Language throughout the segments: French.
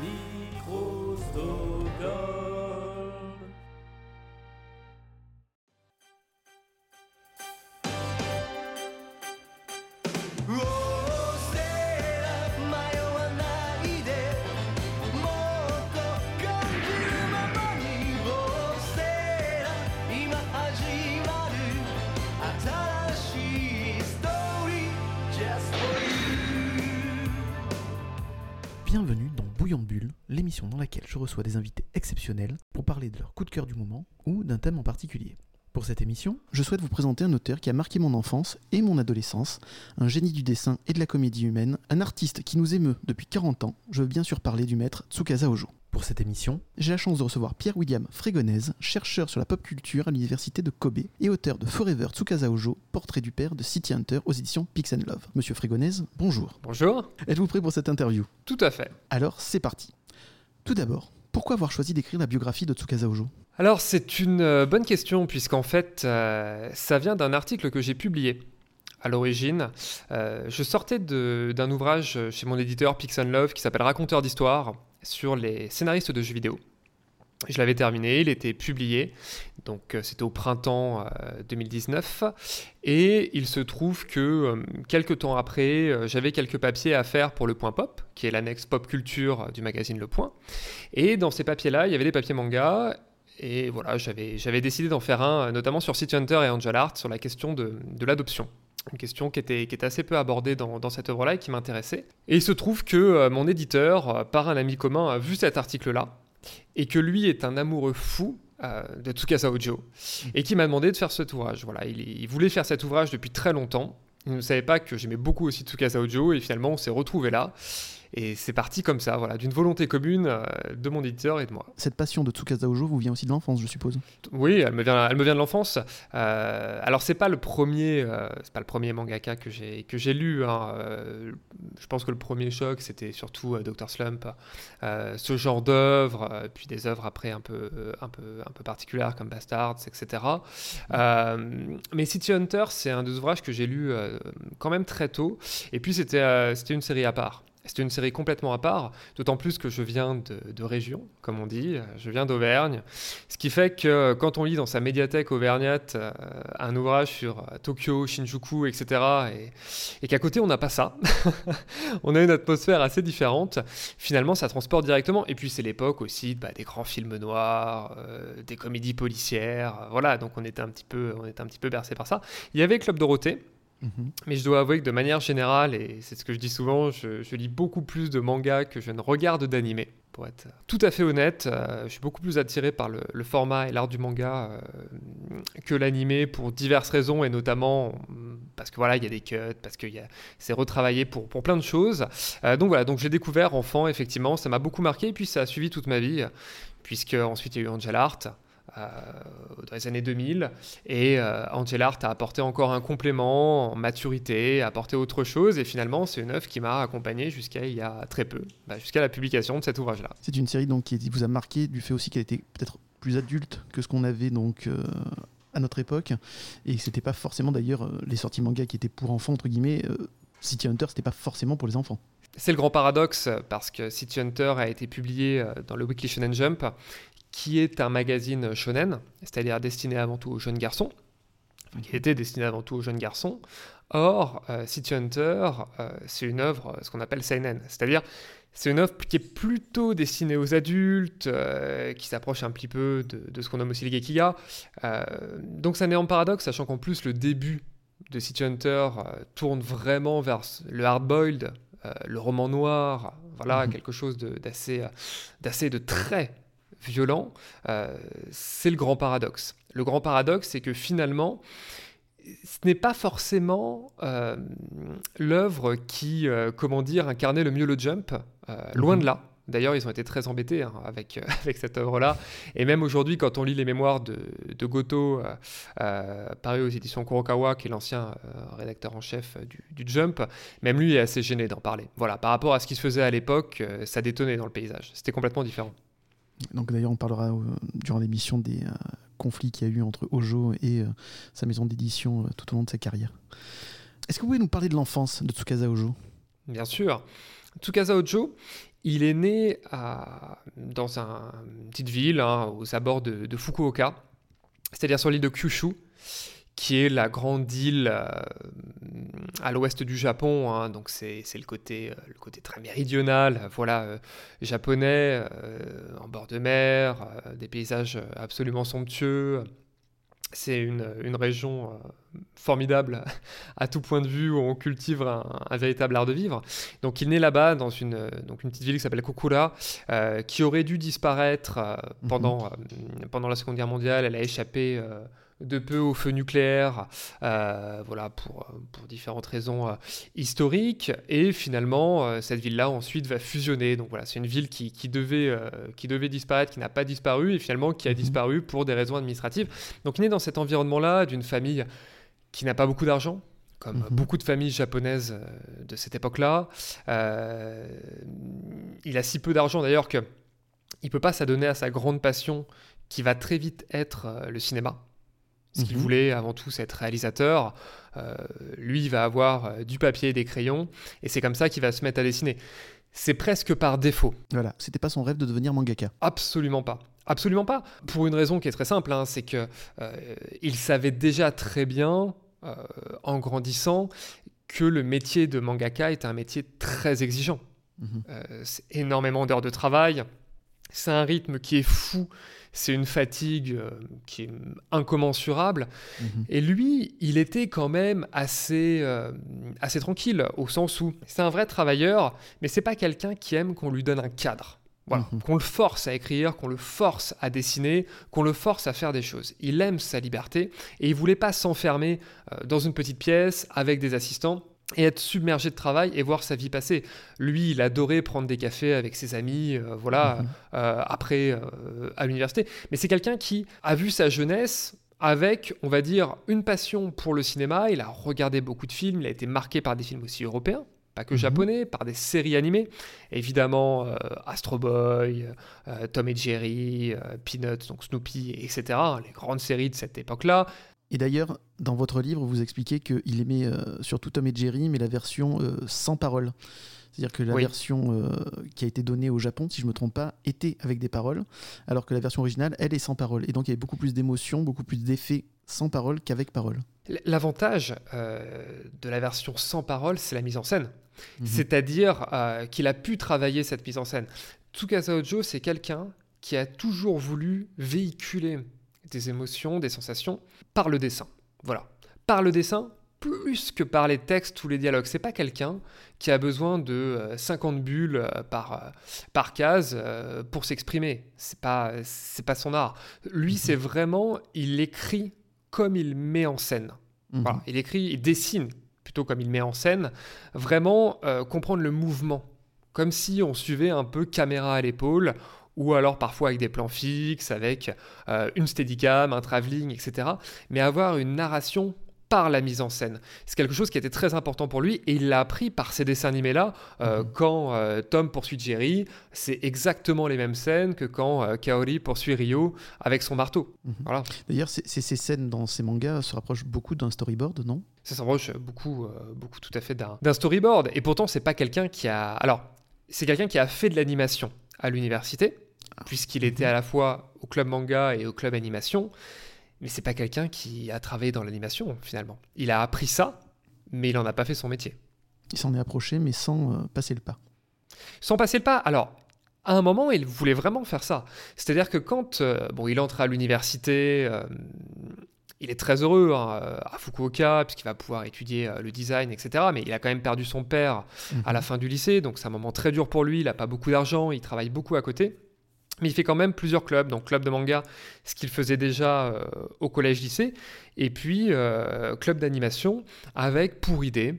Microstocom. Dans laquelle je reçois des invités exceptionnels pour parler de leur coup de cœur du moment ou d'un thème en particulier. Pour cette émission, je souhaite vous présenter un auteur qui a marqué mon enfance et mon adolescence, un génie du dessin et de la comédie humaine, un artiste qui nous émeut depuis 40 ans, je veux bien sûr parler du maître Tsukasa Ojo. Pour cette émission, j'ai la chance de recevoir Pierre-William Frégonèse, chercheur sur la pop culture à l'université de Kobe et auteur de Forever Tsukasa Ojo, portrait du père de City Hunter aux éditions Pix Love. Monsieur Frégonèse, bonjour. Bonjour. Êtes-vous prêt pour cette interview? Tout à fait. Alors, c'est parti. Tout d'abord, pourquoi avoir choisi d'écrire la biographie de Tsukasa Ojo? Alors c'est une euh, bonne question puisqu'en fait euh, ça vient d'un article que j'ai publié. À l'origine, euh, je sortais d'un ouvrage chez mon éditeur Pix Love qui s'appelle Raconteur d'histoire sur les scénaristes de jeux vidéo. Je l'avais terminé, il était publié, donc euh, c'était au printemps euh, 2019, et il se trouve que euh, quelques temps après, euh, j'avais quelques papiers à faire pour le Point Pop, qui est l'annexe pop culture euh, du magazine Le Point, et dans ces papiers-là, il y avait des papiers manga, et voilà, j'avais décidé d'en faire un, euh, notamment sur City Hunter et Angel Art, sur la question de, l'adoption. Une question qui était, assez peu abordée dans, cette œuvre-là et qui m'intéressait. Et il se trouve que euh, mon éditeur, euh, par un ami commun, a vu cet article-là, et que lui est un amoureux fou euh, de Tsukasa Ojo, et qui m'a demandé de faire cet ouvrage. Voilà, il, voulait faire cet ouvrage depuis très longtemps. Il ne savait pas que j'aimais beaucoup aussi Tsukasa Ojo, et finalement on s'est retrouvés là. Et c'est parti comme ça, voilà, d'une volonté commune euh, de mon éditeur et de moi. Cette passion de Tsukasa Ojo vous vient aussi de l'enfance, je suppose. Oui, elle me vient, elle me vient de l'enfance. Euh, alors c'est pas le premier, euh, c'est pas le premier mangaka que j'ai que j'ai lu. hein. Je pense que le premier choc c'était surtout Dr Slump, ce genre d'œuvres, euh, puis des œuvres après un peu un peu un peu particulières comme Bastards, etc. Mais City Hunter c'est un des ouvrages que j'ai lu quand même très tôt. Et puis c'était c'était une série à part. C'était une série complètement à part, d'autant plus que je viens de, région, comme on dit, je viens d'Auvergne, ce qui fait que quand on lit dans sa médiathèque auvergnate euh, un ouvrage sur euh, Tokyo, Shinjuku, etc., et, qu'à côté on n'a pas ça, on a une atmosphère assez différente, finalement ça transporte directement. Et puis c'est l'époque aussi bah, des grands films noirs, euh, des comédies policières, voilà, donc on était un petit peu, on peu bercé par ça. Il y avait Club Dorothée, Mhm. mais je dois avouer que de manière générale, et c'est ce que je dis souvent, je, lis beaucoup plus de mangas que je ne regarde d'animés. Pour être tout à fait honnête, euh, je suis beaucoup plus attiré par le, format et l'art du manga euh, que l'animé pour diverses raisons, et notamment mm, parce que voilà, il y a des cuts, parce que c'est retravaillé pour, pour plein de choses. Euh, donc voilà, donc j'ai découvert enfant, effectivement, ça m'a beaucoup marqué, et puis ça a suivi toute ma vie, puisque ensuite il y a eu Angel Art. Euh, dans les années 2000 et euh, Angel Art a apporté encore un complément en maturité, a apporté autre chose et finalement c'est une œuvre qui m'a accompagné jusqu'à il y a très peu, bah, jusqu'à la publication de cet ouvrage-là. C'est une série donc qui vous a marqué du fait aussi qu'elle était peut-être plus adulte que ce qu'on avait donc euh, à notre époque et c'était pas forcément d'ailleurs les sorties manga qui étaient pour enfants entre guillemets. City Hunter c'était pas forcément pour les enfants. C'est le grand paradoxe parce que City Hunter a été publié dans le Weekly Shonen Jump qui est un magazine shonen, c'est-à-dire destiné avant tout aux jeunes garçons, enfin, qui était destiné avant tout aux jeunes garçons. Or, euh, City Hunter, euh, c'est une œuvre, ce qu'on appelle seinen, c'est-à-dire c'est une œuvre qui est plutôt destinée aux adultes, euh, qui s'approche un petit peu de, de ce qu'on nomme aussi les gekiga. Donc c'est un énorme paradoxe, sachant qu'en plus le début de City Hunter tourne vraiment vers le hard-boiled, le roman noir, voilà, Mhm. quelque chose d'assez, d'assez de très violent. Euh, c'est le grand paradoxe. Le grand paradoxe, c'est que finalement, ce n'est pas forcément euh, l'œuvre qui, euh, comment dire, incarnait le mieux le jump, euh, loin Mhm. de là. D'ailleurs, ils ont été très embêtés hein, avec, euh, avec cette œuvre-là. Et même aujourd'hui, quand on lit les mémoires de, de Goto, euh, euh, paru aux éditions Kurokawa, qui est l'ancien rédacteur en chef du, du Jump, même lui est assez gêné d'en parler. Voilà, par rapport à ce qui se faisait à l'époque, ça détonnait dans le paysage. C'était complètement différent. Donc d'ailleurs on parlera euh, durant l'émission des euh, conflits qu'il y a eu entre Ojo et euh, sa maison d'édition tout au long de sa carrière. Est-ce que vous pouvez nous parler de l'enfance de Tsukasa Ojo? Bien sûr. Tsukasa Ojo, il est né dans un, une petite ville hein, aux abords de, Fukuoka, c'est-à-dire sur l'île de Kyushu, qui est la grande île euh, à l'ouest du Japon. Hein. donc c'est le côté, euh, le côté très méridional, voilà, euh, japonais, en bord de mer, des paysages absolument somptueux. C'est une, une, région formidable à tout point de vue où on cultive un, véritable art de vivre. Donc il naît là-bas dans une, donc une petite ville qui s'appelle Kokura, qui aurait dû disparaître mhm. pendant, pendant la Seconde Guerre mondiale. Elle a échappé de peu au feu nucléaire, euh, voilà, pour, pour, différentes raisons euh, historiques. Et finalement, euh, cette ville-là ensuite va fusionner. Donc voilà, c'est une ville qui, devait, qui devait disparaître, qui n'a pas disparu, et finalement qui a mhm. disparu pour des raisons administratives. Donc il est dans cet environnement-là d'une famille qui n'a pas beaucoup d'argent, comme mhm. beaucoup de familles japonaises de cette époque-là. il a si peu d'argent d'ailleurs que il peut pas s'adonner à sa grande passion qui va très vite être le cinéma. Ce qu'il mhm. voulait avant tout, c'est être réalisateur. Euh, lui, il va avoir euh, du papier et des crayons, et c'est comme ça qu'il va se mettre à dessiner. C'est presque par défaut. Voilà, c'était pas son rêve de devenir mangaka. Absolument pas. Absolument pas. Pour une raison qui est très simple, hein, c'est que euh, il savait déjà très bien, en grandissant, que le métier de mangaka est un métier très exigeant. Mhm. c'est énormément d'heures de travail. C'est un rythme qui est fou c'est une fatigue euh, qui est incommensurable. Mhm. Et lui, il était quand même assez, euh, assez tranquille, au sens où c'est un vrai travailleur, mais c'est pas quelqu'un qui aime qu'on lui donne un cadre. Voilà. Mhm. Qu'on le force à écrire, qu'on le force à dessiner, qu'on le force à faire des choses. Il aime sa liberté et il voulait pas s'enfermer euh, dans une petite pièce avec des assistants et être submergé de travail et voir sa vie passer. Lui, il adorait prendre des cafés avec ses amis, euh, voilà, mhm. euh, après euh, à l'université. Mais c'est quelqu'un qui a vu sa jeunesse avec, on va dire, une passion pour le cinéma. Il a regardé beaucoup de films, il a été marqué par des films aussi européens, pas que mhm. japonais, par des séries animées. Évidemment, Astro Boy, Tom et Jerry, Peanuts, donc Snoopy, etc. Les grandes séries de cette époque-là. Et d'ailleurs, dans votre livre, vous expliquez qu'il aimait euh, surtout Tom et Jerry, mais la version euh, sans parole. C'est-à-dire que la version euh, qui a été donnée au Japon, si je ne me trompe pas, était avec des paroles, alors que la version originale, elle est sans parole. Et donc il y avait beaucoup plus d'émotions, beaucoup plus d'effets sans parole qu'avec parole. L'avantage de la version sans parole, c'est la mise en scène. Mhm. C'est-à-dire qu'il a pu travailler cette mise en scène. Tsukasa Ojo, c'est quelqu'un qui a toujours voulu véhiculer des émotions, des sensations, par le dessin. Voilà. Par le dessin, plus que par les textes ou les dialogues. C'est pas quelqu'un qui a besoin de 50 euh, bulles euh, par, euh, par case pour s'exprimer. C'est pas, c'est pas son art. Lui, mhm. c'est vraiment, il écrit comme il met en scène. Mhm. Voilà. Il écrit, il dessine plutôt comme il met en scène. Vraiment comprendre le mouvement. Comme si on suivait un peu caméra à l'épaule, ou alors parfois avec des plans fixes, avec euh, une steadicam, un travelling, etc. Mais avoir une narration par la mise en scène. C'est quelque chose qui était très important pour lui et il l'a appris par ces dessins animés-là. Euh, mhm. Quand euh, Tom poursuit Jerry, c'est exactement les mêmes scènes que quand Kaori poursuit Ryo avec son marteau. Mhm. Voilà. D'ailleurs, ces scènes dans ces mangas se rapprochent beaucoup d'un storyboard, non? Ça se rapproche beaucoup, beaucoup tout à fait d'un storyboard. Et pourtant, c'est pas quelqu'un qui a. Alors, c'est quelqu'un qui a fait de l'animation à l'université puisqu'il était à la fois au club manga et au club animation. Mais c'est pas quelqu'un qui a travaillé dans l'animation finalement. Il a appris ça, mais il n'en a pas fait son métier. Il s'en est approché, mais sans euh, passer le pas. Sans passer le pas. Alors, à un moment, il voulait vraiment faire ça. C'est-à-dire que quand euh, bon, il entre à l'université, euh, il est très heureux hein, à Fukuoka, puisqu'il va pouvoir étudier le design, etc. Mais il a quand même perdu son père à la mhm. fin du lycée, donc c'est un moment très dur pour lui. Il n'a pas beaucoup d'argent, il travaille beaucoup à côté. Mais il fait quand même plusieurs clubs, donc club de manga, ce qu'il faisait déjà euh, au collège-lycée, et puis euh, club d'animation avec pour idée,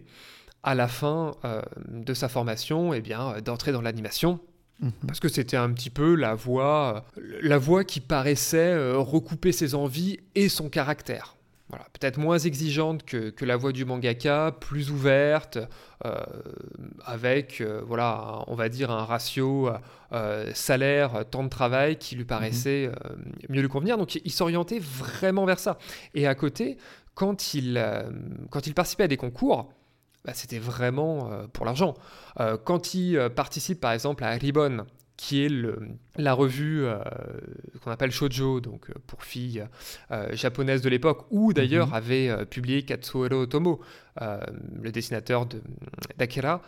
à la fin euh, de sa formation, eh bien, d'entrer dans l'animation. Mhm. Parce que c'était un petit peu la voie, la voie qui paraissait recouper ses envies et son caractère peut-être moins exigeante que, la voix du mangaka, plus ouverte, euh, avec, euh, voilà, on va dire un ratio euh, salaire, temps de travail qui lui paraissait mieux lui convenir. Donc il s'orientait vraiment vers ça. Et à côté, quand il, quand il participait à des concours, bah, c'était vraiment pour l'argent. quand il participe par exemple à Ribbon, qui est le, la revue euh, qu'on appelle Shoujo, donc euh, pour filles euh, japonaises de l'époque, où d'ailleurs mhm. avait publié Katsuhiro Otomo, le dessinateur d'Akira.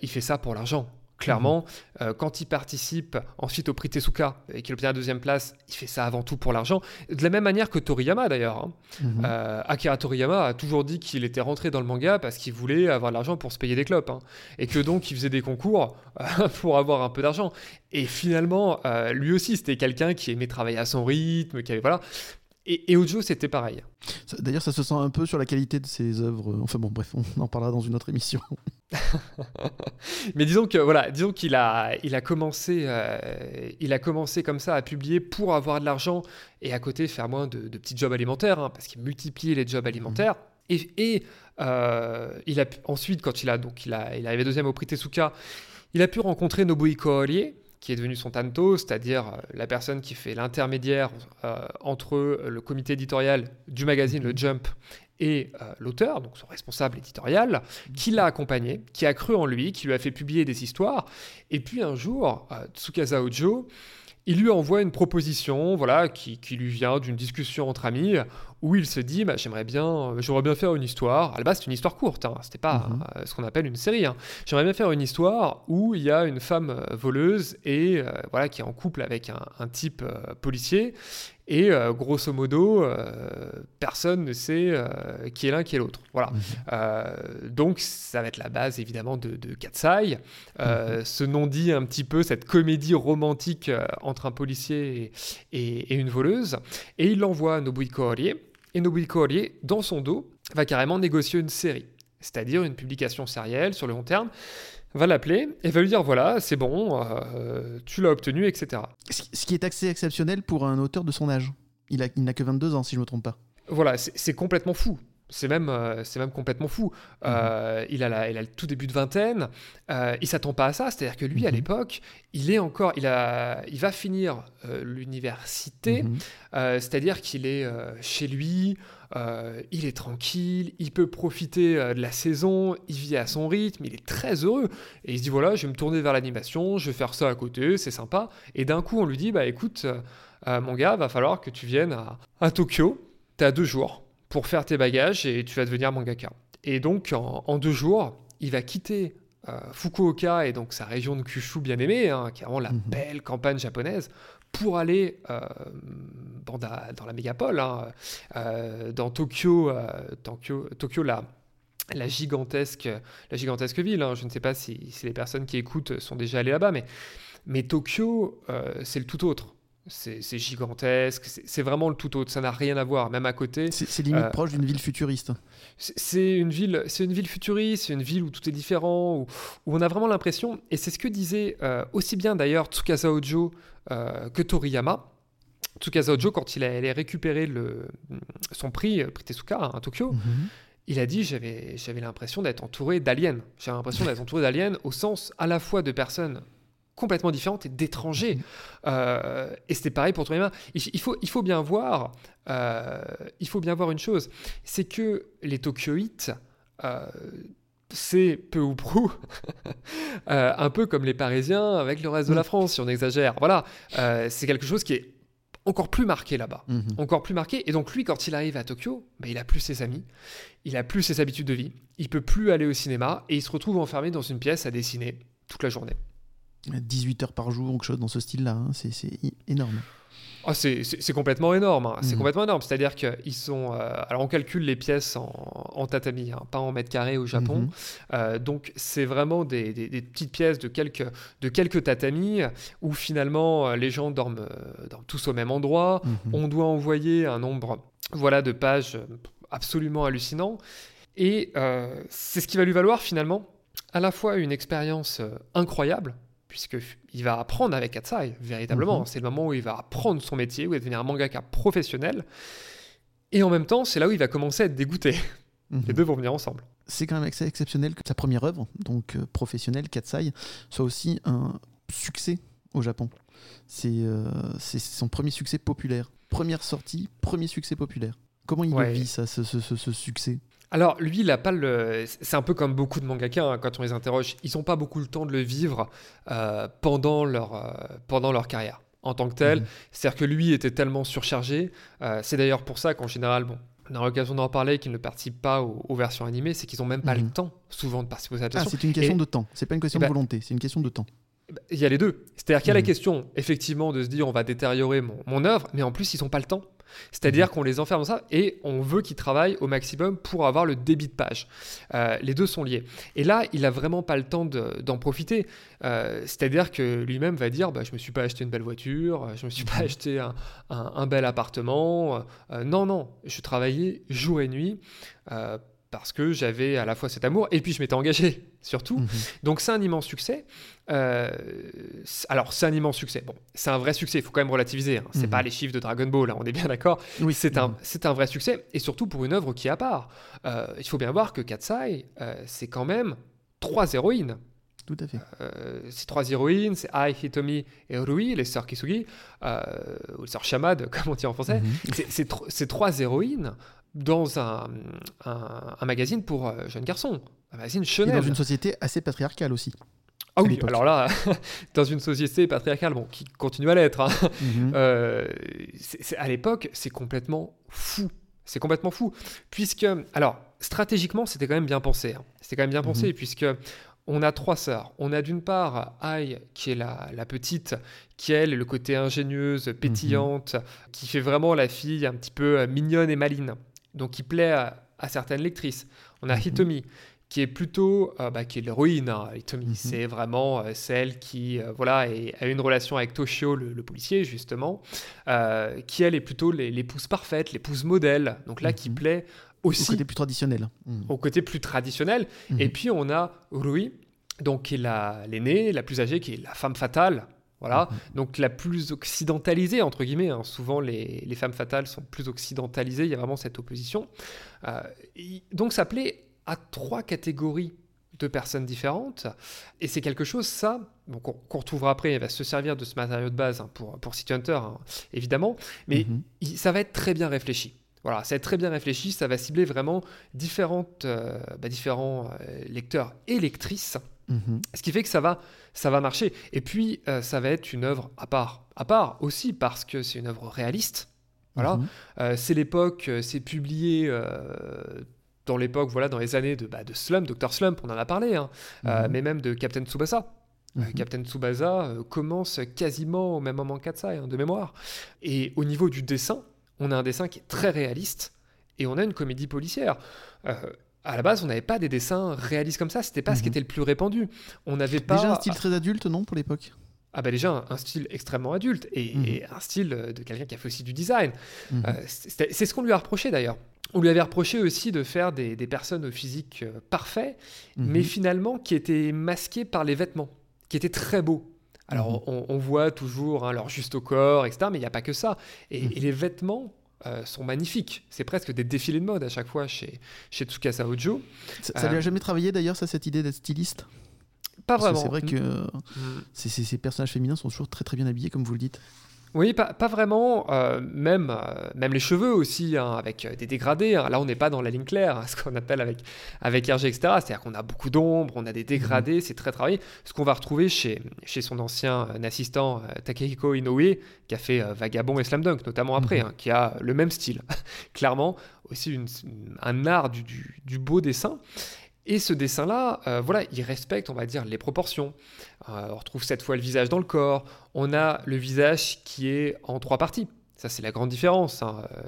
il fait ça pour l'argent. Clairement, euh, quand il participe ensuite au prix Tezuka et qu'il obtient la deuxième place, il fait ça avant tout pour l'argent. De la même manière que Toriyama d'ailleurs. Hein. Mhm. Euh, Akira Toriyama a toujours dit qu'il était rentré dans le manga parce qu'il voulait avoir de l'argent pour se payer des clopes. Hein. Et que donc il faisait des concours pour avoir un peu d'argent. Et finalement, euh, lui aussi, c'était quelqu'un qui aimait travailler à son rythme, qui avait, voilà. Et, et Ojo, c'était pareil. D'ailleurs, ça se sent un peu sur la qualité de ses œuvres. Enfin bon, bref, on en parlera dans une autre émission. Mais disons que voilà, disons qu'il a, il a commencé, euh, il a commencé comme ça à publier pour avoir de l'argent et à côté faire moins de, petits jobs alimentaires, hein, parce qu'il multiplie les jobs alimentaires. Mmh. Et, euh, il a ensuite, quand il a donc il a, il arrivé deuxième au prix Tezuka, il a pu rencontrer Nobuhiko Orie, qui est devenu son tanto, c'est-à-dire euh, la personne qui fait l'intermédiaire entre le comité éditorial du magazine Le Jump et euh, l'auteur, donc son responsable éditorial, qui l'a accompagné, qui a cru en lui, qui lui a fait publier des histoires. Et puis un jour, euh, Tsukasa Ojo, il lui envoie une proposition, voilà, qui, lui vient d'une discussion entre amis, où il se dit, bah, j'aimerais bien, euh, j'aimerais bien faire une histoire. À la base, c'est une histoire courte, hein, c'était pas mhm. ce qu'on appelle une série. Hein. J'aimerais bien faire une histoire où il y a une femme voleuse et voilà qui est en couple avec un, un type policier et euh, grosso modo, euh, personne ne sait euh, qui est l'un, qui est l'autre. Voilà. Mhm. donc, ça va être la base, évidemment, de, de Katsai. Mhm. Ce nom dit un petit peu cette comédie romantique entre un policier et, une voleuse. Et il l'envoie à Nobuhiko Orie. Et Nobuhiko Orie, dans son dos, va carrément négocier une série. C'est-à-dire une publication sérielle sur le long terme va l'appeler et va lui dire voilà, c'est bon, euh, tu l'as obtenu, etc. Ce qui est assez exceptionnel pour un auteur de son âge. Il n'a il que 22 ans, si je ne me trompe pas. Voilà, c'est complètement fou. C'est même, euh, c'est même complètement fou. Euh, mhm. il, a la, il a le tout début de vingtaine. Euh, il s'attend pas à ça. C'est-à-dire que lui, à mhm. l'époque, il est encore, il a, il va finir l'université. Mhm. c'est-à-dire qu'il est chez lui. il est tranquille. Il peut profiter de la saison. Il vit à son rythme. Il est très heureux. Et il se dit voilà, je vais me tourner vers l'animation. Je vais faire ça à côté. C'est sympa. Et d'un coup, on lui dit bah écoute, mon gars, va falloir que tu viennes à, à Tokyo. as deux jours pour faire tes bagages et tu vas devenir mangaka. Et donc, en, deux jours, il va quitter euh, Fukuoka et donc sa région de Kyushu bien aimée, hein, qui est vraiment la mhm. belle campagne japonaise, pour aller euh, dans, la, mégapole, hein, euh, dans Tokyo, Tokyo, Tokyo la, la gigantesque, la gigantesque ville. Hein. Je ne sais pas si, si, les personnes qui écoutent sont déjà allées là-bas, mais, mais Tokyo, c'est le tout autre c'est gigantesque, c'est vraiment le tout autre, ça n'a rien à voir, même à côté. C'est limite euh, proche d'une ville futuriste. C'est une ville, c'est une ville futuriste, c'est une ville où tout est différent, où, on a vraiment l'impression, et c'est ce que disait euh, aussi bien d'ailleurs Tsukasa Ojo euh, que Toriyama. Tsukasa Ojo, quand il allait récupérer le, son prix, prix Tezuka hein, à Tokyo, mhm. il a dit j'avais l'impression d'être entouré d'aliens. J'avais l'impression d'être entouré d'aliens au sens à la fois de personnes complètement différentes et d'étrangers. Mhm. Euh, et c'était pareil pour toi Il, il, faut, il faut bien voir, euh, il faut bien voir une chose, c'est que les Tokyoïtes, euh, c'est peu ou prou un peu comme les Parisiens avec le reste de la mm. France, si on exagère. Voilà, c'est quelque chose qui est encore plus marqué là-bas, mhm. encore plus marqué. Et donc lui, quand il arrive à Tokyo, bah, il a plus ses amis, il a plus ses habitudes de vie, il peut plus aller au cinéma et il se retrouve enfermé dans une pièce à dessiner toute la journée. 18 heures par jour ou quelque chose dans ce style-là. Hein. C'est énorme. Oh, c'est complètement énorme. Hein. C'est mhm. complètement énorme. C'est-à-dire qu'ils sont. Euh, alors, on calcule les pièces en, tatami, hein, pas en mètres carrés au Japon. Mhm. Euh, donc, c'est vraiment des, petites pièces de quelques, de quelques tatamis où finalement euh, les gens dorment, tous au même endroit. Mhm. On doit envoyer un nombre voilà, de pages absolument hallucinant. Et c'est ce qui va lui valoir finalement à la fois une expérience incroyable puisqu'il va apprendre avec Katsai, véritablement. Mhm. C'est le moment où il va apprendre son métier, où il va devenir un mangaka professionnel. Et en même temps, c'est là où il va commencer à être dégoûté. Les mhm. deux vont venir ensemble. C'est quand même assez exceptionnel que sa première œuvre, donc euh, professionnelle, Katsai, soit aussi un succès au Japon. Euh, c'est son premier succès populaire. Première sortie, premier succès populaire. Comment il vit ça, ce, ce, succès? Alors, lui, il a pas le. C'est un peu comme beaucoup de mangaka, hein, quand on les interroge, ils n'ont pas beaucoup le temps de le vivre euh, pendant, leur, euh, pendant leur carrière en tant que tel. Mhm. C'est-à-dire que lui était tellement surchargé. Euh, c'est d'ailleurs pour ça qu'en général, bon, on a l'occasion d'en parler, qu'ils ne participent pas aux, aux versions animées, c'est qu'ils n'ont même pas Mhm. le temps, souvent, de participer aux Ah, adaptations. c'est une question Et- de temps. C'est pas une question Eh ben- de volonté, c'est une question de temps. Il y a les deux. C'est-à-dire qu'il y a la Mhm. question, effectivement, de se dire on va détériorer mon, mon œuvre, mais en plus, ils n'ont pas le temps. C'est-à-dire qu'on les enferme dans ça et on veut qu'ils travaillent au maximum pour avoir le débit de page. Euh, les deux sont liés. Et là, il a vraiment pas le temps de- d'en profiter. Euh, C'est-à-dire que lui-même va dire bah, je me suis pas acheté une belle voiture, je me suis pas Mhm. acheté un, un- un bel appartement. Euh, non, non, je travaillais jour et nuit. Parce que j'avais à la fois cet amour et puis je m'étais engagé surtout. Mhm. Donc c'est un immense succès. Euh, alors c'est un immense succès. Bon, c'est un vrai succès. Il faut quand même relativiser. hein. C'est Mhm. pas les chiffres de Dragon Ball. hein, on est bien d'accord. Oui, C'est un, Mhm. c'est un vrai succès et surtout pour une œuvre qui est à part. Euh, il faut bien voir que Katsai, euh, c'est quand même trois héroïnes. Tout à fait. Euh, ces trois héroïnes, c'est Ai, Hitomi et Rui, les sœurs Kisugi, euh, ou les sœurs Shamad, comme on dit en français. C'est tro- c'est trois héroïnes dans un, un- un magazine pour euh, jeunes garçons, un magazine Et shonen. dans une société assez patriarcale aussi. Ah oui, alors là, dans une société patriarcale, bon, qui continue à l'être, hein, Mhm. euh, à l'époque, c'est complètement fou. C'est complètement fou. Puisque, alors, stratégiquement, c'était quand même bien pensé. hein. C'était quand même bien pensé, puisque on a trois sœurs. On a d'une part Ai, qui est la, la petite, qui elle, est le côté ingénieuse, pétillante, qui fait vraiment la fille un petit peu euh, mignonne et maline. Donc, qui plaît à, à certaines lectrices. On a Mhm. Hitomi, qui est plutôt, euh, bah, qui est l'héroïne. hein, Hitomi, Mhm. c'est vraiment euh, celle qui, euh, voilà, est- a une relation avec Toshio, le, le policier, justement, qui elle est plutôt l'é- l'épouse parfaite, l'épouse modèle. Donc là, qui Mhm. plaît Au aussi côté plus traditionnel. Mhm. au côté plus traditionnel. Et puis on a Rui, donc qui est la- l'aînée, la plus âgée, qui est la femme fatale. Voilà, Mhm. donc la plus occidentalisée, entre guillemets. hein. Souvent, les, les femmes fatales sont plus occidentalisées, il y a vraiment cette opposition. Euh, donc ça plaît à trois catégories de personnes différentes. Et c'est quelque chose, ça, bon, qu'on retrouvera après, il va se servir de ce matériau de base hein, pour, pour City Hunter, hein, évidemment. Mais Mhm. il- ça va être très bien réfléchi. Voilà, ça va être très bien réfléchi, ça va cibler vraiment différentes, euh, bah, différents euh, lecteurs et lectrices, Mhm. ce qui fait que ça va, ça va marcher. Et puis, euh, ça va être une œuvre à part. À part aussi parce que c'est une œuvre réaliste. Voilà, Mhm. Euh, c'est l'époque, euh, c'est publié euh, dans l'époque, voilà, dans les années de, bah, de Slump, Dr. Slump, on en a parlé, hein, Mhm. mais même de Captain Tsubasa. Captain Tsubasa commence quasiment au même moment qu'Atsai, hein, de mémoire. Et au niveau du dessin, on a un dessin qui est très réaliste et on a une comédie policière. À la base, on n'avait pas des dessins réalistes comme ça, c'était pas ce qui Mhm. était le plus répandu. On n'avait pas Déjà un style très adulte, non, pour l'époque? Ah bah déjà un, un style extrêmement adulte et, Mhm. et un style euh, de quelqu'un qui a fait aussi du design. Mhm. Euh, c'est ce qu'on lui a reproché d'ailleurs. On lui avait reproché aussi de faire des, des personnes au physique euh, parfait, mais finalement qui étaient masquées par les vêtements, qui étaient très beaux. Alors on, on voit toujours hein, leur juste au corps, etc. Mais il n'y a pas que ça. Et, et les vêtements euh, sont magnifiques. C'est presque des défilés de mode à chaque fois chez, chez Tsukasa Ojo. Ça, ça lui Euh, a jamais travaillé d'ailleurs, ça, cette idée d'être styliste? Pas Parce vraiment. C'est vrai que euh, Mm. ces, ces- ces personnages féminins sont toujours très très bien habillés, comme vous le dites. Oui, pas, pas vraiment. euh, même, euh, même les cheveux aussi, hein, avec euh, des dégradés. hein. Là, on n'est pas dans la ligne claire, hein, ce qu'on appelle avec, avec RG, etc. C'est-à-dire qu'on a beaucoup d'ombre, on a des dégradés, c'est très travaillé. Ce qu'on va retrouver chez, chez son ancien euh, assistant Takehiko Inoue, qui a fait Vagabond et Slam Dunk, notamment après, Mhm. hein, qui a le même style. Clairement, aussi une- un art du, du- du beau dessin. Et ce dessin-là, euh, voilà, il respecte, on va dire, les proportions. Euh, on retrouve cette fois le visage dans le corps. On a le visage qui est en trois parties. Ça, c'est la grande différence hein, euh,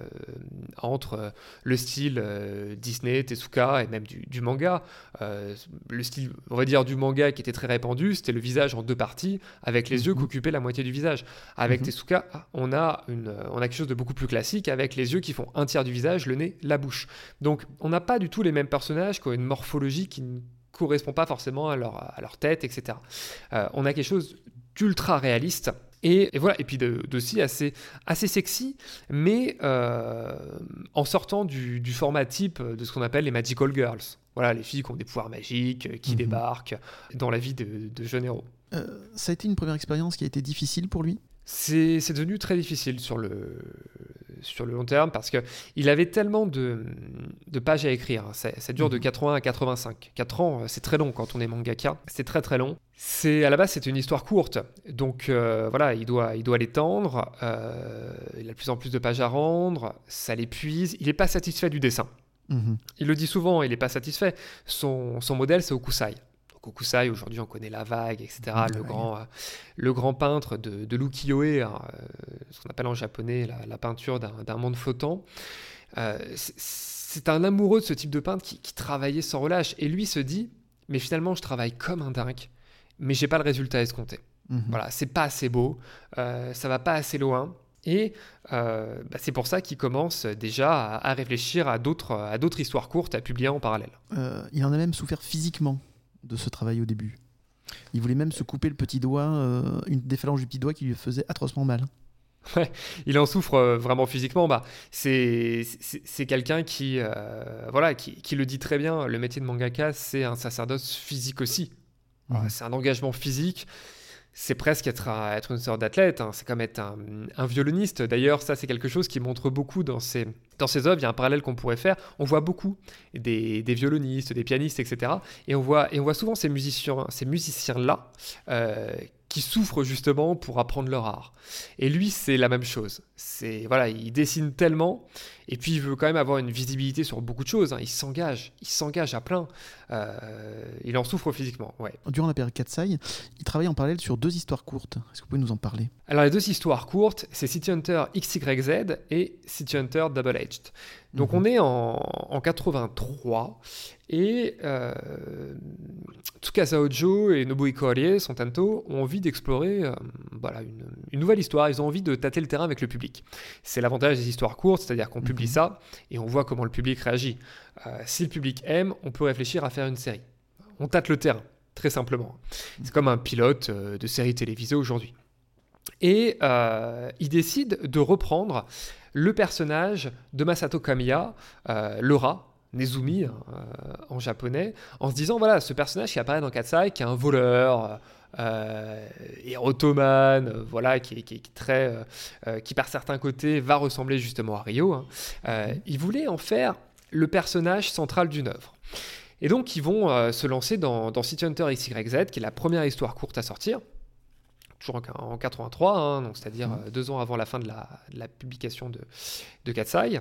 entre euh, le style euh, Disney, Tezuka et même du, du manga. Le style, on va dire, du manga qui était très répandu, c'était le visage en deux parties, avec les yeux Mhm. qui occupaient la moitié du visage. Avec Mhm. Tezuka, on a, une, on a quelque chose de beaucoup plus classique, avec les yeux qui font un tiers du visage, le nez, la bouche. Donc, on n'a pas du tout les mêmes personnages qui ont une morphologie qui ne correspond pas forcément à leur, à leur tête, etc. Euh, on a quelque chose d'ultra réaliste. Et, et voilà, et puis d'aussi assez, assez sexy, mais euh, en sortant du, du format type de ce qu'on appelle les magical girls. Voilà, les filles qui ont des pouvoirs magiques, qui Mhm. débarquent dans la vie de, de jeunes héros. Euh, ça a été une première expérience qui a été difficile pour lui? C'est devenu très difficile sur le, sur le long terme parce qu'il avait tellement de, de, pages à écrire. Ça, ça dure de 80 mhm. à 85. 4 ans, c'est très long quand on est mangaka. C'est très très long. C'est à la base c'est une histoire courte, donc euh, voilà il doit il doit l'étendre. Euh, il a de plus en plus de pages à rendre, ça l'épuise. Il n'est pas satisfait du dessin. Mhm. Il le dit souvent, il n'est pas satisfait. Son, son modèle c'est Okusai. Okusai, aujourd'hui on connaît la vague, etc. le, grand, euh, le grand peintre de, de l'ukiyo-e, hein, ce qu'on appelle en japonais la, peinture d'un monde flottant. c'est un amoureux de ce type de peintre qui, qui travaillait sans relâche. Et lui se dit, mais finalement je travaille comme un dingue mais j'ai pas le résultat escompté. Mhm. Voilà, c'est pas assez beau, euh, ça va pas assez loin. Et euh, bah, c'est pour ça qu'il commence déjà à, réfléchir à d'autres, à d'autres histoires courtes à publier en parallèle. Euh, il en a même souffert physiquement de ce travail au début. Il voulait même se couper le petit doigt, une des phalanges du petit doigt qui lui faisait atrocement mal. Ouais, il en souffre vraiment physiquement. Bah, c'est, quelqu'un qui, voilà, qui, qui, le dit très bien. Le métier de mangaka, c'est un sacerdoce physique aussi. Mhm. C'est un engagement physique. C'est presque être, être une sorte d'athlète. Hein. C'est comme être un, violoniste. D'ailleurs, ça, c'est quelque chose qui montre beaucoup dans ces, dans ces œuvres. Il y a un parallèle qu'on pourrait faire. On voit beaucoup des, violonistes, des pianistes, etc. Et on voit, et on voit souvent ces musiciens-là ces musiciens -là, qui souffrent justement pour apprendre leur art. Et lui, c'est la même chose. C'est voilà, il dessine tellement, et puis il veut quand même avoir une visibilité sur beaucoup de choses. Hein. Il s'engage, il s'engage à plein. Euh, il en souffre physiquement. Ouais. Durant la période Katsai, il travaille en parallèle sur deux histoires courtes. Est-ce que vous pouvez nous en parler? Alors les deux histoires courtes, c'est City Hunter XYZ et City Hunter Double Aged. Donc mhm. on est en, en 83 et euh, Tsukasa Ojo et son tanto, ont envie d'explorer euh, voilà, une, nouvelle histoire. Ils ont envie de tâter le terrain avec le public. C'est l'avantage des histoires courtes, c'est-à-dire qu'on publie mhm. ça et on voit comment le public réagit. Euh, si le public aime, on peut réfléchir à faire une série. On tâte le terrain, très simplement. C'est comme un pilote de série télévisée aujourd'hui. Et il décide de reprendre le personnage de Masato Kamiya, le rat, Nezumi hein, euh, en japonais, en se disant voilà, ce personnage qui apparaît dans Katsai, qui est un voleur, euh, et ottomane, euh, voilà, qui, est très, qui par certains côtés va ressembler justement à Ryo. Hein. Mhm. il voulait en faire le personnage central d'une œuvre. Et donc ils vont se lancer dans, dans City Hunter XYZ, qui est la première histoire courte à sortir, toujours en, 83, hein, donc c'est-à-dire mhm. deux ans avant la fin de la, publication de, de Katsai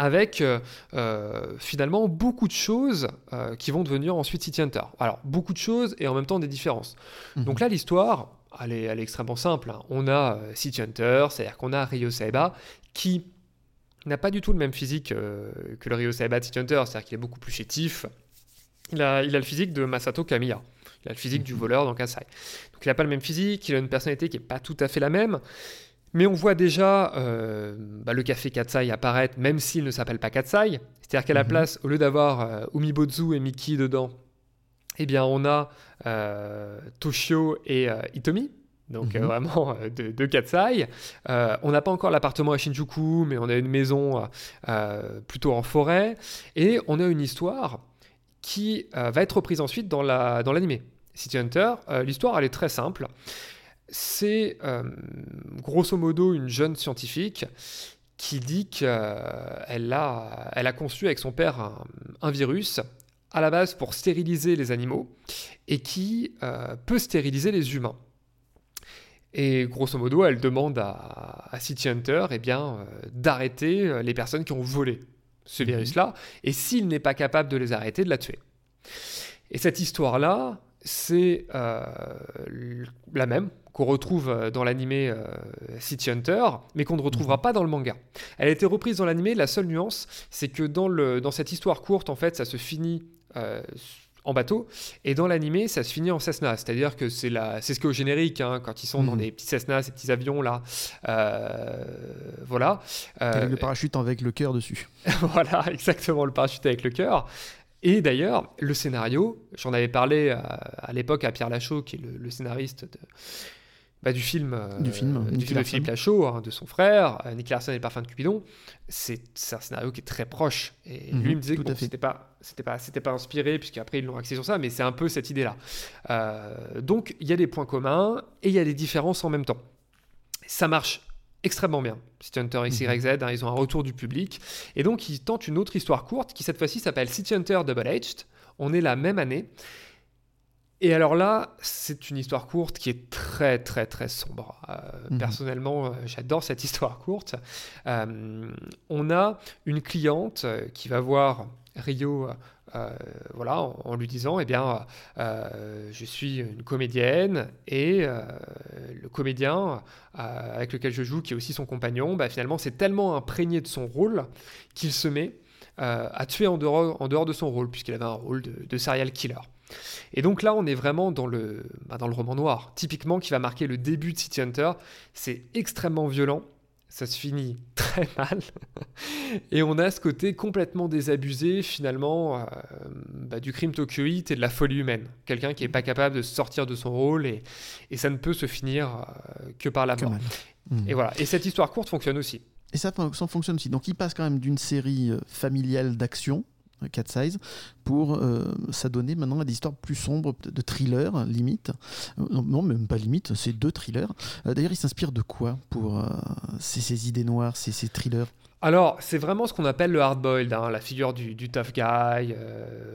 avec euh, euh, finalement beaucoup de choses euh, qui vont devenir ensuite City Hunter. Alors, beaucoup de choses et en même temps des différences. Mhm. Donc là, l'histoire, elle est, extrêmement simple. Hein. On a City Hunter, c'est-à-dire qu'on a Ryo Saeba qui n'a pas du tout le même physique que le Ryo Saeba de City Hunter, c'est-à-dire qu'il est beaucoup plus chétif. Il a, il a le physique de Masato Kamiya. Il a le physique du mhm. voleur dans Kasai. Donc il n'a pas le même physique, il a une personnalité qui n'est pas tout à fait la même. Mais on voit déjà euh, bah, le café Katsai apparaître, même s'il ne s'appelle pas Katsai. C'est-à-dire qu'à la mhm. place, au lieu d'avoir euh, Umibozu et Miki dedans, eh bien, on a euh, Toshio et Itomi. Donc mhm. vraiment de, de, Katsai. on n'a pas encore l'appartement à Shinjuku, mais on a une maison plutôt en forêt. Et on a une histoire qui va être reprise ensuite dans l'animé. Dans City Hunter, l'histoire elle est très simple c'est euh, grosso modo une jeune scientifique qui dit qu'elle a, conçu avec son père un, virus à la base pour stériliser les animaux et qui euh, peut stériliser les humains. Et grosso modo, elle demande à, City Hunter eh euh, d'arrêter les personnes qui ont volé ce mhm. virus-là, et s'il n'est pas capable de les arrêter, de la tuer. Et cette histoire-là, c'est la même qu'on retrouve euh, dans l'animé euh, City Hunter, mais qu'on ne retrouvera mhm. pas dans le manga. Elle a été reprise dans l'animé, la seule nuance, c'est que dans, le, dans cette histoire courte, en fait, ça se finit euh, en bateau, et dans l'animé, ça se finit en Cessna, c'est-à-dire que c'est c'est ce qu'au générique, hein, quand ils sont dans mhm. des petits Cessna, ces petits avions là, voilà. avec le parachute avec le cœur dessus. voilà, exactement, le parachute avec le cœur. Et d'ailleurs, le scénario, j'en avais parlé à, l'époque à Pierre Lachaud, qui est le, le scénariste de, bah, du film, euh, du film, du film de Philippe Lachaud, hein, de son frère, euh, Nick Larson et le parfum de Cupidon, c'est un scénario qui est très proche. Et mhm, lui me disait que c'était pas, c'était pas, c'était pas inspiré, puisqu'après ils l'ont axé sur ça, mais c'est un peu cette idée-là. Euh, donc il y a des points communs et il y a des différences en même temps. Ça marche extrêmement bien. City Hunter XYZ, mhm. hein, ils ont un retour du public. Et donc, ils tentent une autre histoire courte qui, cette fois-ci, s'appelle City Hunter Double Aged. On est la même année. Et alors là, c'est une histoire courte qui est très très très sombre. Euh, mhm. Personnellement, euh, j'adore cette histoire courte. Euh, on a une cliente qui va voir Rio voilà, en, lui disant, eh bien, je suis une comédienne et le comédien avec lequel je joue, qui est aussi son compagnon, bah, finalement, c'est tellement imprégné de son rôle qu'il se met à tuer en dehors, en dehors, de son rôle, puisqu'il avait un rôle de, de serial killer. Et donc là, on est vraiment dans le, bah, dans le roman noir, typiquement qui va marquer le début de City Hunter. C'est extrêmement violent, ça se finit très mal. et on a ce côté complètement désabusé, finalement, euh, bah, du crime tokyoïte et de la folie humaine. Quelqu'un qui n'est pas capable de sortir de son rôle et, et ça ne peut se finir euh, que par la mort. Et voilà. Et cette histoire courte fonctionne aussi. Et ça, ça fonctionne aussi. Donc il passe quand même d'une série euh, familiale d'action Cat Size, pour euh, s'adonner maintenant à des histoires plus sombres, de, thrillers, limite. Euh, non, même pas limite, c'est deux thrillers. Euh, d'ailleurs, il s'inspire de quoi pour ces, idées noires, ces, ces thrillers? Alors, c'est vraiment ce qu'on appelle le hard-boiled, hein, la figure du, tough guy,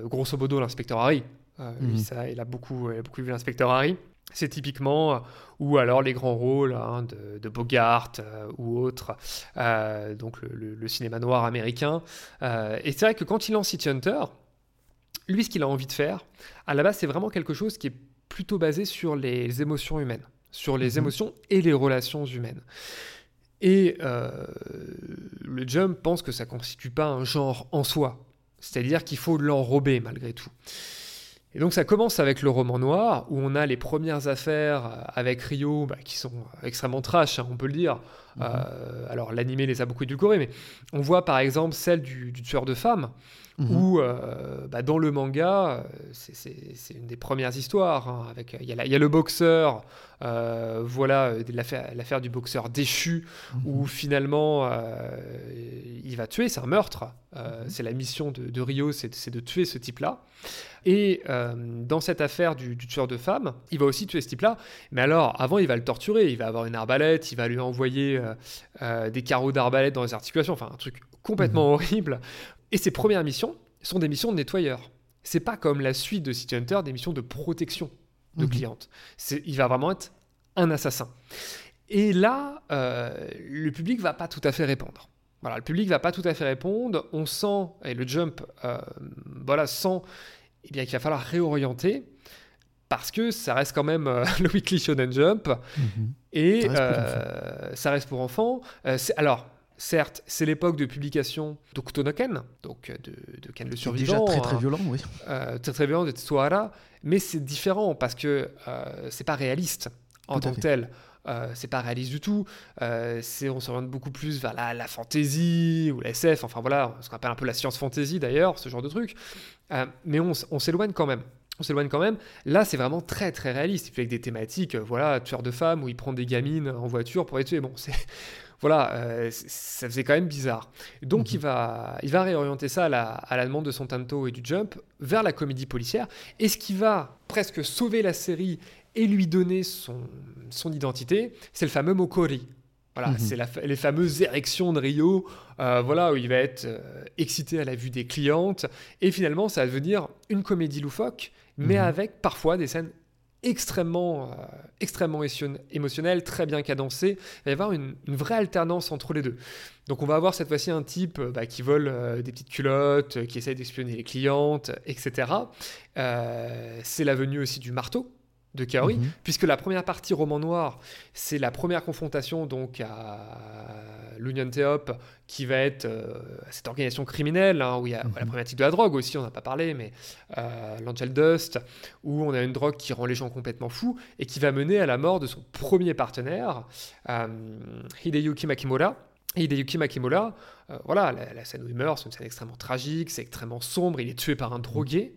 grosso modo l'inspecteur Harry. Mhm. ça, il a beaucoup, il a beaucoup vu l'inspecteur Harry. C'est typiquement, euh, ou alors les grands rôles hein, de, Bogart euh, ou autres, euh, donc le, cinéma noir américain. et c'est vrai que quand il lance City Hunter, lui, ce qu'il a envie de faire, à la base, c'est vraiment quelque chose qui est plutôt basé sur les émotions humaines, sur les mhm. émotions et les relations humaines. Et le Jump pense que ça ne constitue pas un genre en soi, c'est-à-dire qu'il faut l'enrober malgré tout. Et donc ça commence avec le roman noir, où on a les premières affaires euh, avec Rio, bah, qui sont extrêmement trash, hein, on peut le dire. Mhm. Euh, alors l'animé les a beaucoup édulcorés, mais on voit par exemple celle du, tueur de femmes, mhm. où euh, bah, dans le manga, c'est une des premières histoires. Hein, avec il y, a le boxeur, voilà l'affaire du boxeur déchu, mhm. où finalement il va tuer, c'est un meurtre. C'est la mission de, de Rio, c'est de tuer ce type-là. Et euh, dans cette affaire du, tueur de femmes, il va aussi tuer ce type-là. Mais alors, avant, il va le torturer. Il va avoir une arbalète, il va lui envoyer euh, euh, des carreaux d'arbalète dans les articulations. Enfin, un truc complètement mhm. horrible. Et ses premières missions sont des missions de nettoyeur. C'est pas comme la suite de City Hunter, des missions de protection de clientes. Il va vraiment être un assassin. Et là, le public va pas tout à fait répondre. Voilà, le public va pas tout à fait répondre. On sent, et le jump, voilà, sent eh bien, qu'il va falloir réorienter parce que ça reste quand même euh, le Weekly Shonen Jump mhm. et ça reste pour enfants. Euh, euh, alors, certes, c'est l'époque de publication d'Octonoken, donc de, de, Ken le Survivant. Déjà très très hein. violent, oui. très très violent de mais c'est différent parce que c'est pas réaliste en tant que tel. Euh, c'est pas réaliste du tout. Euh, c'est, on s'oriente beaucoup plus vers la, la fantasy ou la SF, enfin voilà, ce qu'on appelle un peu la science fantasy d'ailleurs, ce genre de truc. Euh, mais on, s'éloigne quand même. On s'éloigne quand même. Là, c'est vraiment très très réaliste. avec des thématiques, voilà, tueur de femmes où il prend des gamines en voiture pour les tuer. Bon, c'est voilà, ça faisait quand même bizarre. Donc il, mhm. va, il va réorienter ça à la, à la, demande de son Tanto et du Jump vers la comédie policière. Et ce qui va presque sauver la série et lui donner son, son identité, c'est le fameux Mokori. Voilà, mhm. c'est les fameuses érections de Rio, euh, voilà, où il va être euh, excité à la vue des clientes. Et finalement, ça va devenir une comédie loufoque, mais mhm. avec parfois des scènes extrêmement, euh, émotionnelles, très bien cadencées. Il va y avoir une, vraie alternance entre les deux. Donc on va avoir cette fois-ci un type bah, qui vole des petites culottes, qui essaye d'espionner les clientes, etc. c'est la venue aussi du marteau, de Kaori, mhm. puisque la première partie roman noir, c'est la première confrontation donc à l'Union Theop, qui va être euh, cette organisation criminelle, hein, où il y a la mhm. problématique de la drogue aussi, on n'a pas parlé, mais euh, l'Angel Dust, où on a une drogue qui rend les gens complètement fous et qui va mener à la mort de son premier partenaire, euh, Hideyuki Makimura. Hideyuki Makimura, voilà, la, scène où il meurt, c'est une scène extrêmement tragique, c'est extrêmement sombre, il est tué par un drogué.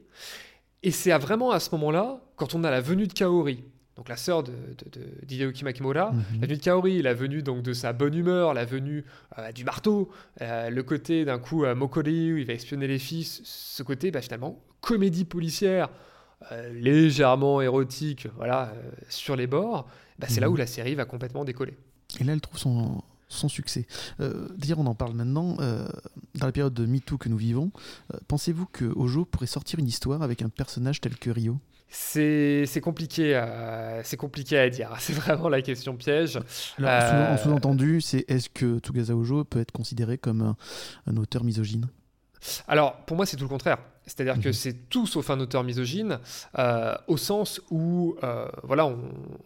Et c'est vraiment à ce moment-là, quand on a la venue de Kaori, donc la sœur de, de, Makimura, mhm. la venue de Kaori, la venue donc de sa bonne humeur, la venue euh, du marteau, euh, le côté d'un coup euh, Mokori où il va espionner les fils, ce côté bah, finalement comédie policière légèrement érotique, voilà, sur les bords, bah, c'est là mhm. où la série va complètement décoller. Et là, elle trouve son, son succès. Euh, D'ailleurs, on en parle maintenant. Euh, dans la période de MeToo que nous vivons, euh, pensez-vous que Ojo pourrait sortir une histoire avec un personnage tel que Rio? C'est compliqué, à, compliqué à dire. C'est vraiment la question piège. Alors, En sous-entendu, c'est est-ce que Tsugasa Ojo peut être considéré comme un, un auteur misogyne? Alors, pour moi, c'est tout le contraire. C'est-à-dire que mhm. c'est tout sauf un auteur misogyne, euh, au sens où, euh, voilà,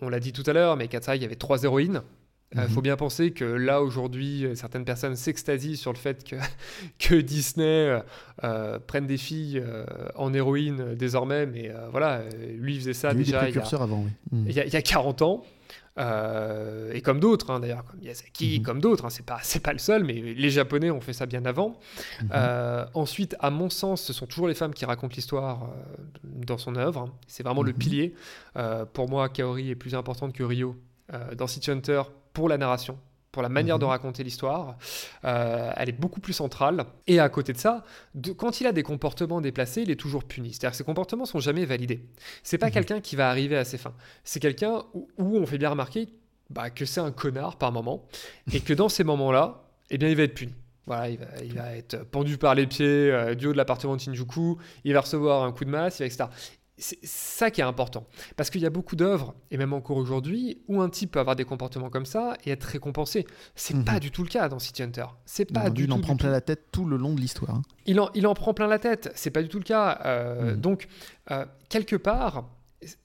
on, l'a dit tout à l'heure, mais Katsai, il y avait trois héroïnes. Il euh, mhm. faut bien penser que là, aujourd'hui, certaines personnes s'extasient sur le fait que, que Disney prenne des filles en héroïne désormais, mais voilà, lui faisait ça déjà il y, a, avant, il, y a, il y a 40 ans. Euh, et comme d'autres, hein, d'ailleurs, comme Miyazaki, mhm. comme d'autres, hein, c'est pas c'est pas le seul, mais les Japonais ont fait ça bien avant. Mhm. Euh, ensuite, à mon sens, ce sont toujours les femmes qui racontent l'histoire euh, dans son œuvre. C'est vraiment le mhm. pilier. pour moi, Kaori est plus importante que Ryo dans City Hunter pour la narration, pour la manière de mhm. raconter l'histoire. Euh, elle est beaucoup plus centrale. Et à côté de ça, quand il a des comportements déplacés, il est toujours puni. C'est-à-dire que ses comportements sont jamais validés. C'est pas mhm. quelqu'un qui va arriver à ses fins. C'est quelqu'un où, on fait bien remarquer bah, que c'est un connard par moment et que dans ces moments-là, eh bien, il va être puni. Voilà, il va, être pendu par les pieds euh, du haut de l'appartement de Shinjuku, il va recevoir un coup de masse, etc c'est ça qui est important. Parce qu'il y a beaucoup d'œuvres, et même encore aujourd'hui, où un type peut avoir des comportements comme ça et être récompensé. C'est mhm. pas du tout le cas dans City Hunter. C'est pas du il en prend plein la tête tout le long de l'histoire. Hein. Il, en, il en prend plein la tête. C'est pas du tout le cas. Euh, mhm. Donc, euh, quelque part,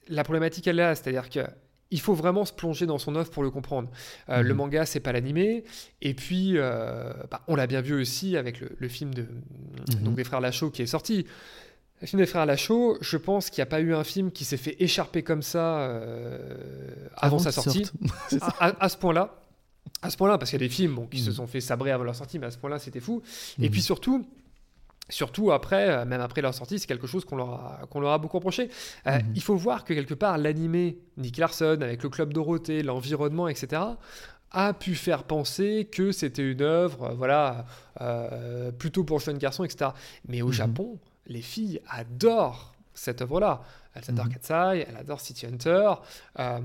la problématique elle est là. C'est-à-dire que il faut vraiment se plonger dans son œuvre pour le comprendre. Euh, le mhm. manga, c'est pas l'animé. Et puis, bah, on l'a bien vu aussi avec le, film de, donc des frères Lachaud qui est sorti. Le film des frères Lachaud, je pense qu'il n'y a pas eu un film qui s'est fait écharper comme ça euh, avant, sa sortie. à, ce point-là. À ce point-là, parce qu'il y a des films qui se mm. sont fait sabrer avant leur sortie, mais à ce point-là, c'était fou. Et mm. puis surtout, Surtout après, euh, même après leur sortie, c'est quelque chose qu'on leur, a, qu'on leur a beaucoup reproché. Euh, mm. Il faut voir que quelque part, l'animé Nick Larson, avec le Club Dorothée, l'environnement, etc., a pu faire penser que c'était une œuvre, voilà, plutôt pour jeunes garçons, etc. Mais au Japon, les filles adorent cette œuvre-là. Elles adorent mhm. Katsai, elles adorent City Hunter, euh,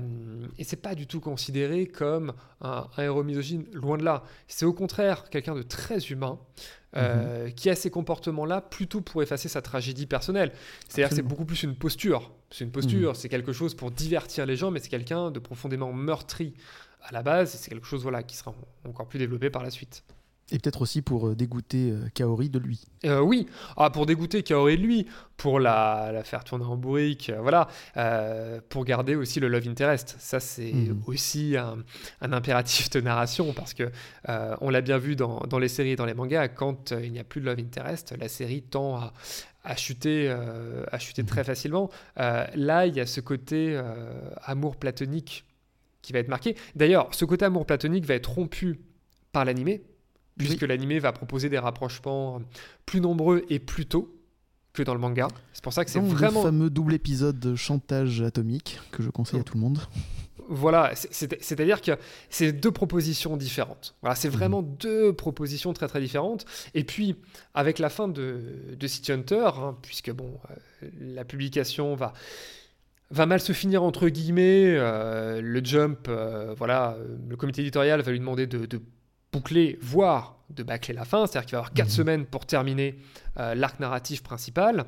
et c'est pas du tout considéré comme un, héros misogyne, loin de là. C'est au contraire quelqu'un de très humain, euh, mhm. qui a ces comportements-là plutôt pour effacer sa tragédie personnelle. C'est-à-dire que c'est beaucoup plus une posture. C'est une posture, mhm. c'est quelque chose pour divertir les gens, mais c'est quelqu'un de profondément meurtri à la base, et c'est quelque chose voilà, qui sera encore plus développé par la suite. Et peut-être aussi pour euh, dégoûter euh, Kaori de lui. Euh, oui, ah, pour dégoûter Kaori de lui, pour la, la faire tourner en bourrique, voilà, pour garder aussi le love interest. Ça, c'est mhm. aussi un, un, impératif de narration, parce que on l'a bien vu dans, dans, les séries et dans les mangas, quand il n'y a plus de love interest, la série tend à, à chuter, à chuter très mhm. facilement. là, il y a ce côté amour platonique qui va être marqué. D'ailleurs, ce côté amour platonique va être rompu par l'animé, puisque l'animé va proposer des rapprochements plus nombreux et plus tôt que dans le manga. C'est pour ça que c'est vraiment... Le fameux double épisode de chantage atomique que je conseille à tout le monde. Voilà, c'est-à-dire que c'est deux propositions différentes. Voilà, c'est vraiment mhm. deux propositions très très différentes. Et puis, avec la fin de, de City Hunter, hein, puisque bon, euh, la publication va va mal se finir entre guillemets. Euh, le Jump, euh, voilà, le comité éditorial va lui demander de, de boucler, voire de bâcler la fin, c'est-à-dire qu'il va avoir 4 mhm. semaines pour terminer euh, l'arc narratif principal.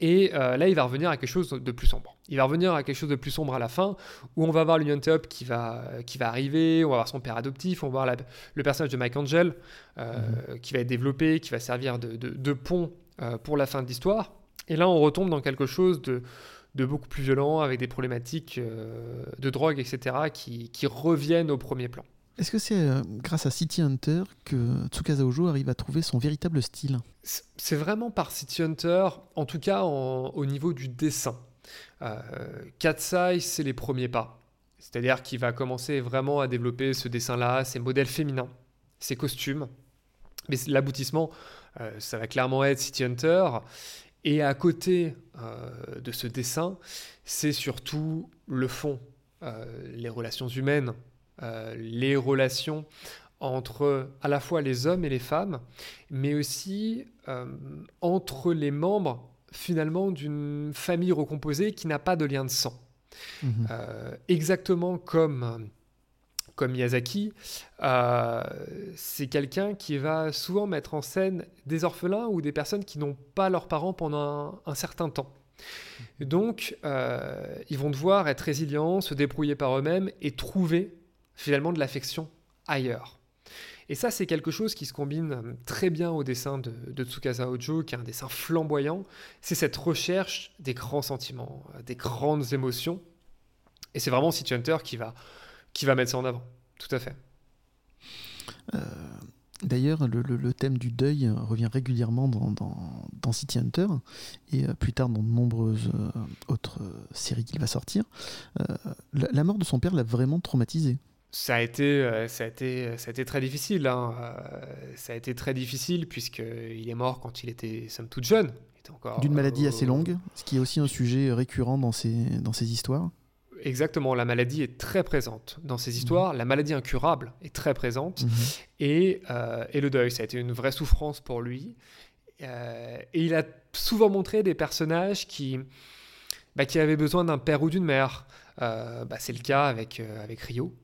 Et euh, là, il va revenir à quelque chose de plus sombre. Il va revenir à quelque chose de plus sombre à la fin, où on va voir l'Union Top qui va, qui va arriver, on va voir son père adoptif, on va voir le personnage de Mike Angel euh, mhm. qui va être développé, qui va servir de, pont pour la fin de l'histoire. Et là, on retombe dans quelque chose de, de beaucoup plus violent, avec des problématiques de drogue, etc., qui, qui reviennent au premier plan. Est-ce que c'est euh, grâce à City Hunter que Tsukasa Ojo arrive à trouver son véritable style? C'est vraiment par City Hunter, en tout cas au niveau du dessin. Euh, Katsai, c'est les premiers pas. C'est-à-dire qu'il va commencer vraiment à développer ce dessin-là, ses modèles féminins, ses costumes. Mais l'aboutissement, euh, ça va clairement être City Hunter. Et à côté euh, de ce dessin, c'est surtout le fond, les relations humaines, euh, les relations entre à la fois les hommes et les femmes, mais aussi euh, entre les membres finalement d'une famille recomposée qui n'a pas de lien de sang. Mhm. Euh, exactement comme comme Miyazaki, euh, c'est quelqu'un qui va souvent mettre en scène des orphelins ou des personnes qui n'ont pas leurs parents pendant un, certain temps. Donc, ils vont devoir être résilients, se débrouiller par eux-mêmes et trouver finalement de l'affection ailleurs. Et ça, c'est quelque chose qui se combine très bien au dessin de, Tsukasa Ojo, qui est un dessin flamboyant. C'est cette recherche des grands sentiments, des grandes émotions. Et c'est vraiment City Hunter qui va qui va mettre ça en avant. Tout à fait. Euh, d'ailleurs, le, thème du deuil revient régulièrement dans, City Hunter et euh, plus tard dans de nombreuses euh, autres séries qu'il va sortir. La, mort de son père l'a vraiment traumatisé. Ça a été, ça a été, ça a été très difficile. Hein. ça a été très difficile puisqu'il est mort quand il était somme toute jeune. D'une maladie assez longue, ce qui est aussi un sujet récurrent dans ces, dans ces histoires. Exactement, la maladie est très présente dans ces histoires. Mhm. La maladie incurable est très présente. Mhm. Et, euh, et, le deuil, ça a été une vraie souffrance pour lui. Euh, et il a souvent montré des personnages qui, bah, qui avaient besoin d'un père ou d'une mère. Euh, bah, c'est le cas avec, avec Rio,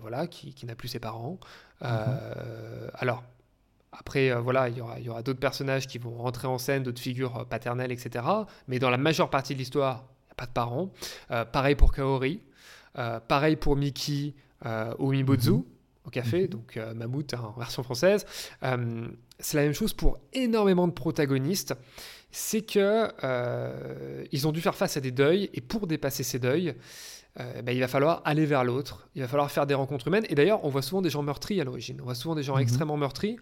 voilà, qui, qui n'a plus ses parents. Mhm. Alors, après, voilà, il y aura, d'autres personnages qui vont rentrer en scène, d'autres figures paternelles, etc. Mais dans la majeure partie de l'histoire, pas de parents. Euh, pareil pour Kaori. Euh, pareil pour Miki euh, au Mibozu, mhm. au café, mhm. donc Mammouth en version française. c'est la même chose pour énormément de protagonistes. C'est que ils ont dû faire face à des deuils, et pour dépasser ces deuils, bah, il va falloir aller vers l'autre, il va falloir faire des rencontres humaines. Et d'ailleurs, on voit souvent des gens meurtris à l'origine. On voit souvent des gens mhm. extrêmement meurtris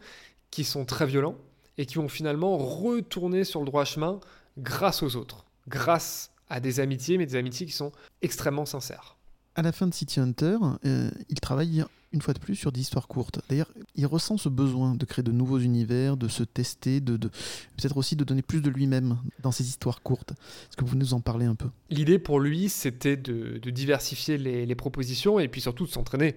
qui sont très violents et qui vont finalement retourner sur le droit chemin grâce aux autres, grâce à des amitiés, mais des amitiés qui sont extrêmement sincères. À la fin de City Hunter, euh, il travaille une fois de plus sur des histoires courtes. D'ailleurs, il ressent ce besoin de créer de nouveaux univers, de se tester, de, peut-être aussi de donner plus de lui-même dans ces histoires courtes. Est-ce que vous nous en parlez un peu? L'idée pour lui, c'était de, diversifier les, propositions et puis surtout de s'entraîner.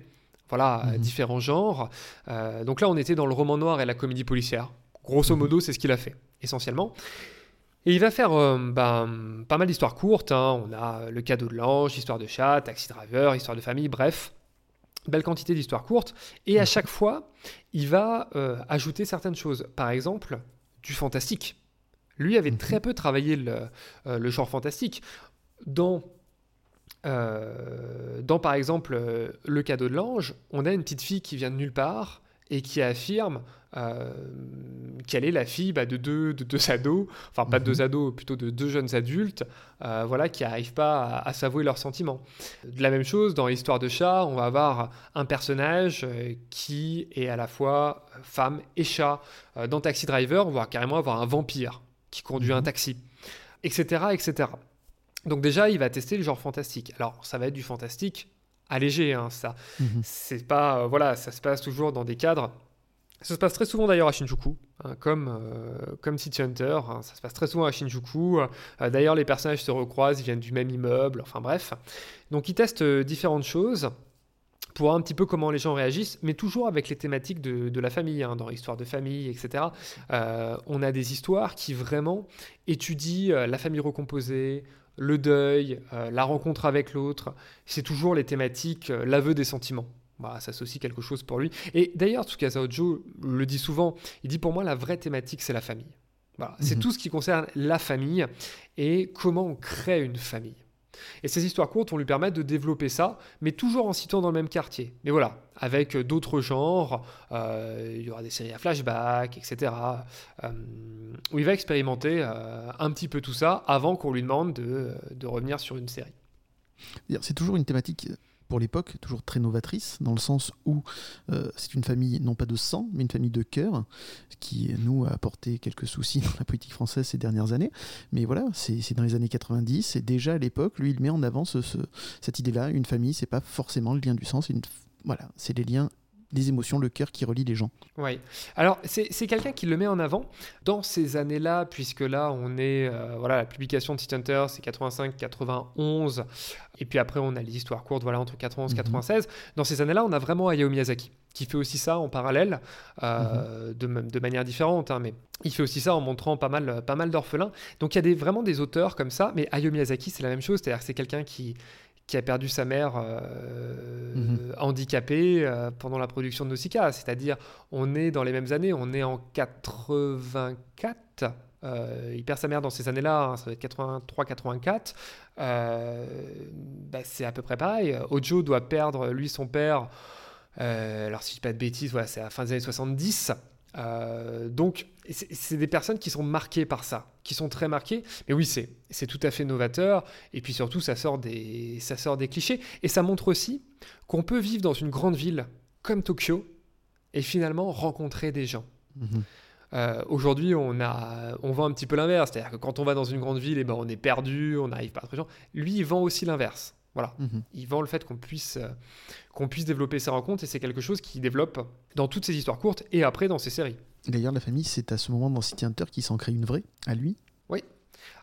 Voilà, mhm. différents genres. Euh, donc là, on était dans le roman noir et la comédie policière. Grosso mhm. modo, c'est ce qu'il a fait, essentiellement. Et il va faire euh, ben, pas mal d'histoires courtes. Hein. On a Le cadeau de l'ange, Histoire de chat, Taxi Driver, Histoire de famille, bref. Belle quantité d'histoires courtes. Et à chaque fois, il va euh, ajouter certaines choses. Par exemple, du fantastique. Lui avait très peu travaillé le, euh, le genre fantastique. Dans, dans, par exemple, Le cadeau de l'ange, on a une petite fille qui vient de nulle part et qui affirme euh, qu'elle est la fille bah, de, deux, de deux ados, enfin pas de deux mhm. ados, plutôt de deux jeunes adultes, euh, voilà, qui n'arrivent pas à, s'avouer leurs sentiments. De la même chose, dans l'histoire de chat, on va avoir un personnage euh, qui est à la fois femme et chat. dans Taxi Driver, on va carrément avoir un vampire qui conduit un mhm. taxi, etc., etc. Donc déjà, il va tester le genre fantastique. Alors, ça va être du fantastique allégé, hein, ça. Mhm. C'est pas, euh, voilà, ça se passe toujours dans des cadres. Ça se passe très souvent d'ailleurs à Shinjuku, hein, comme, euh, comme City Hunter. Hein, ça se passe très souvent à Shinjuku. Euh, d'ailleurs, les personnages se recroisent, ils viennent du même immeuble, enfin bref. Donc, ils testent différentes choses pour voir un petit peu comment les gens réagissent, mais toujours avec les thématiques de, la famille, dans l'histoire de famille, etc. on a des histoires qui vraiment étudient la famille recomposée, le deuil, euh, la rencontre avec l'autre, c'est toujours les thématiques, euh, l'aveu des sentiments. Bah, ça c'est aussi quelque chose pour lui. Et d'ailleurs, Tsukasa Ojo le dit souvent, il dit pour moi la vraie thématique c'est la famille. C'est mhm. tout ce qui concerne la famille et comment on crée une famille. Et ces histoires courtes vont lui permettre de développer ça, mais toujours en citant dans le même quartier. Mais voilà, avec d'autres genres, euh, il y aura des séries à flashback, etc., euh, où il va expérimenter euh, un petit peu tout ça avant qu'on lui demande de revenir sur une série. C'est toujours une thématique pour l'époque, toujours très novatrice, dans le sens où euh, c'est une famille non pas de sang, mais une famille de cœur, qui nous a apporté quelques soucis dans la politique française ces dernières années. Mais voilà, c'est dans les années 90, et déjà à l'époque, lui, il met en avant ce, cette idée-là, une famille, c'est pas forcément le lien du sang, c'est voilà, c'est les liens les émotions, le cœur qui relie les gens. Oui. Alors, c'est quelqu'un qui le met en avant dans ces années-là, puisque là, on est. Euh, voilà, la publication de City Hunter, c'est 85, 91. Et puis après, on a les histoires courtes, voilà, entre 91 et 96. Dans ces années-là, on a vraiment Hayao Miyazaki, qui fait aussi ça en parallèle, euh, mhm. de, manière différente, hein, mais il fait aussi ça en montrant pas mal, pas mal d'orphelins. Donc, il y a des, vraiment des auteurs comme ça, mais Hayao Miyazaki, c'est la même chose, c'est-à-dire que c'est quelqu'un qui qui a perdu sa mère euh, mhm. handicapée euh, pendant la production de Nausicaa. C'est-à-dire, on est dans les mêmes années, on est en 84. Euh, il perd sa mère dans ces années-là, hein, ça va être 83-84. Bah, c'est à peu près pareil. Ojo doit perdre, lui, son père. alors, si je dis pas de bêtises, voilà, c'est à la fin des années 70. Euh, donc, c'est des personnes qui sont marquées par ça, qui sont très marquées. Mais oui, c'est tout à fait novateur. Et puis surtout, ça sort, des, ça sort des clichés. Et ça montre aussi qu'on peut vivre dans une grande ville comme Tokyo et finalement rencontrer des gens. Mhm. Euh, aujourd'hui, on, a, on vend un petit peu l'inverse. C'est-à-dire que quand on va dans une grande ville, eh ben, on est perdu, on n'arrive pas à trouver gens. Lui, il vend aussi l'inverse. Voilà. Mhm. Il vend le fait qu'on puisse, euh, qu'on puisse développer ses rencontres et c'est quelque chose qu'il développe dans toutes ses histoires courtes et après dans ses séries. D'ailleurs, la famille, c'est à ce moment dans City Hunter qu'il s'en crée une vraie, à lui Oui.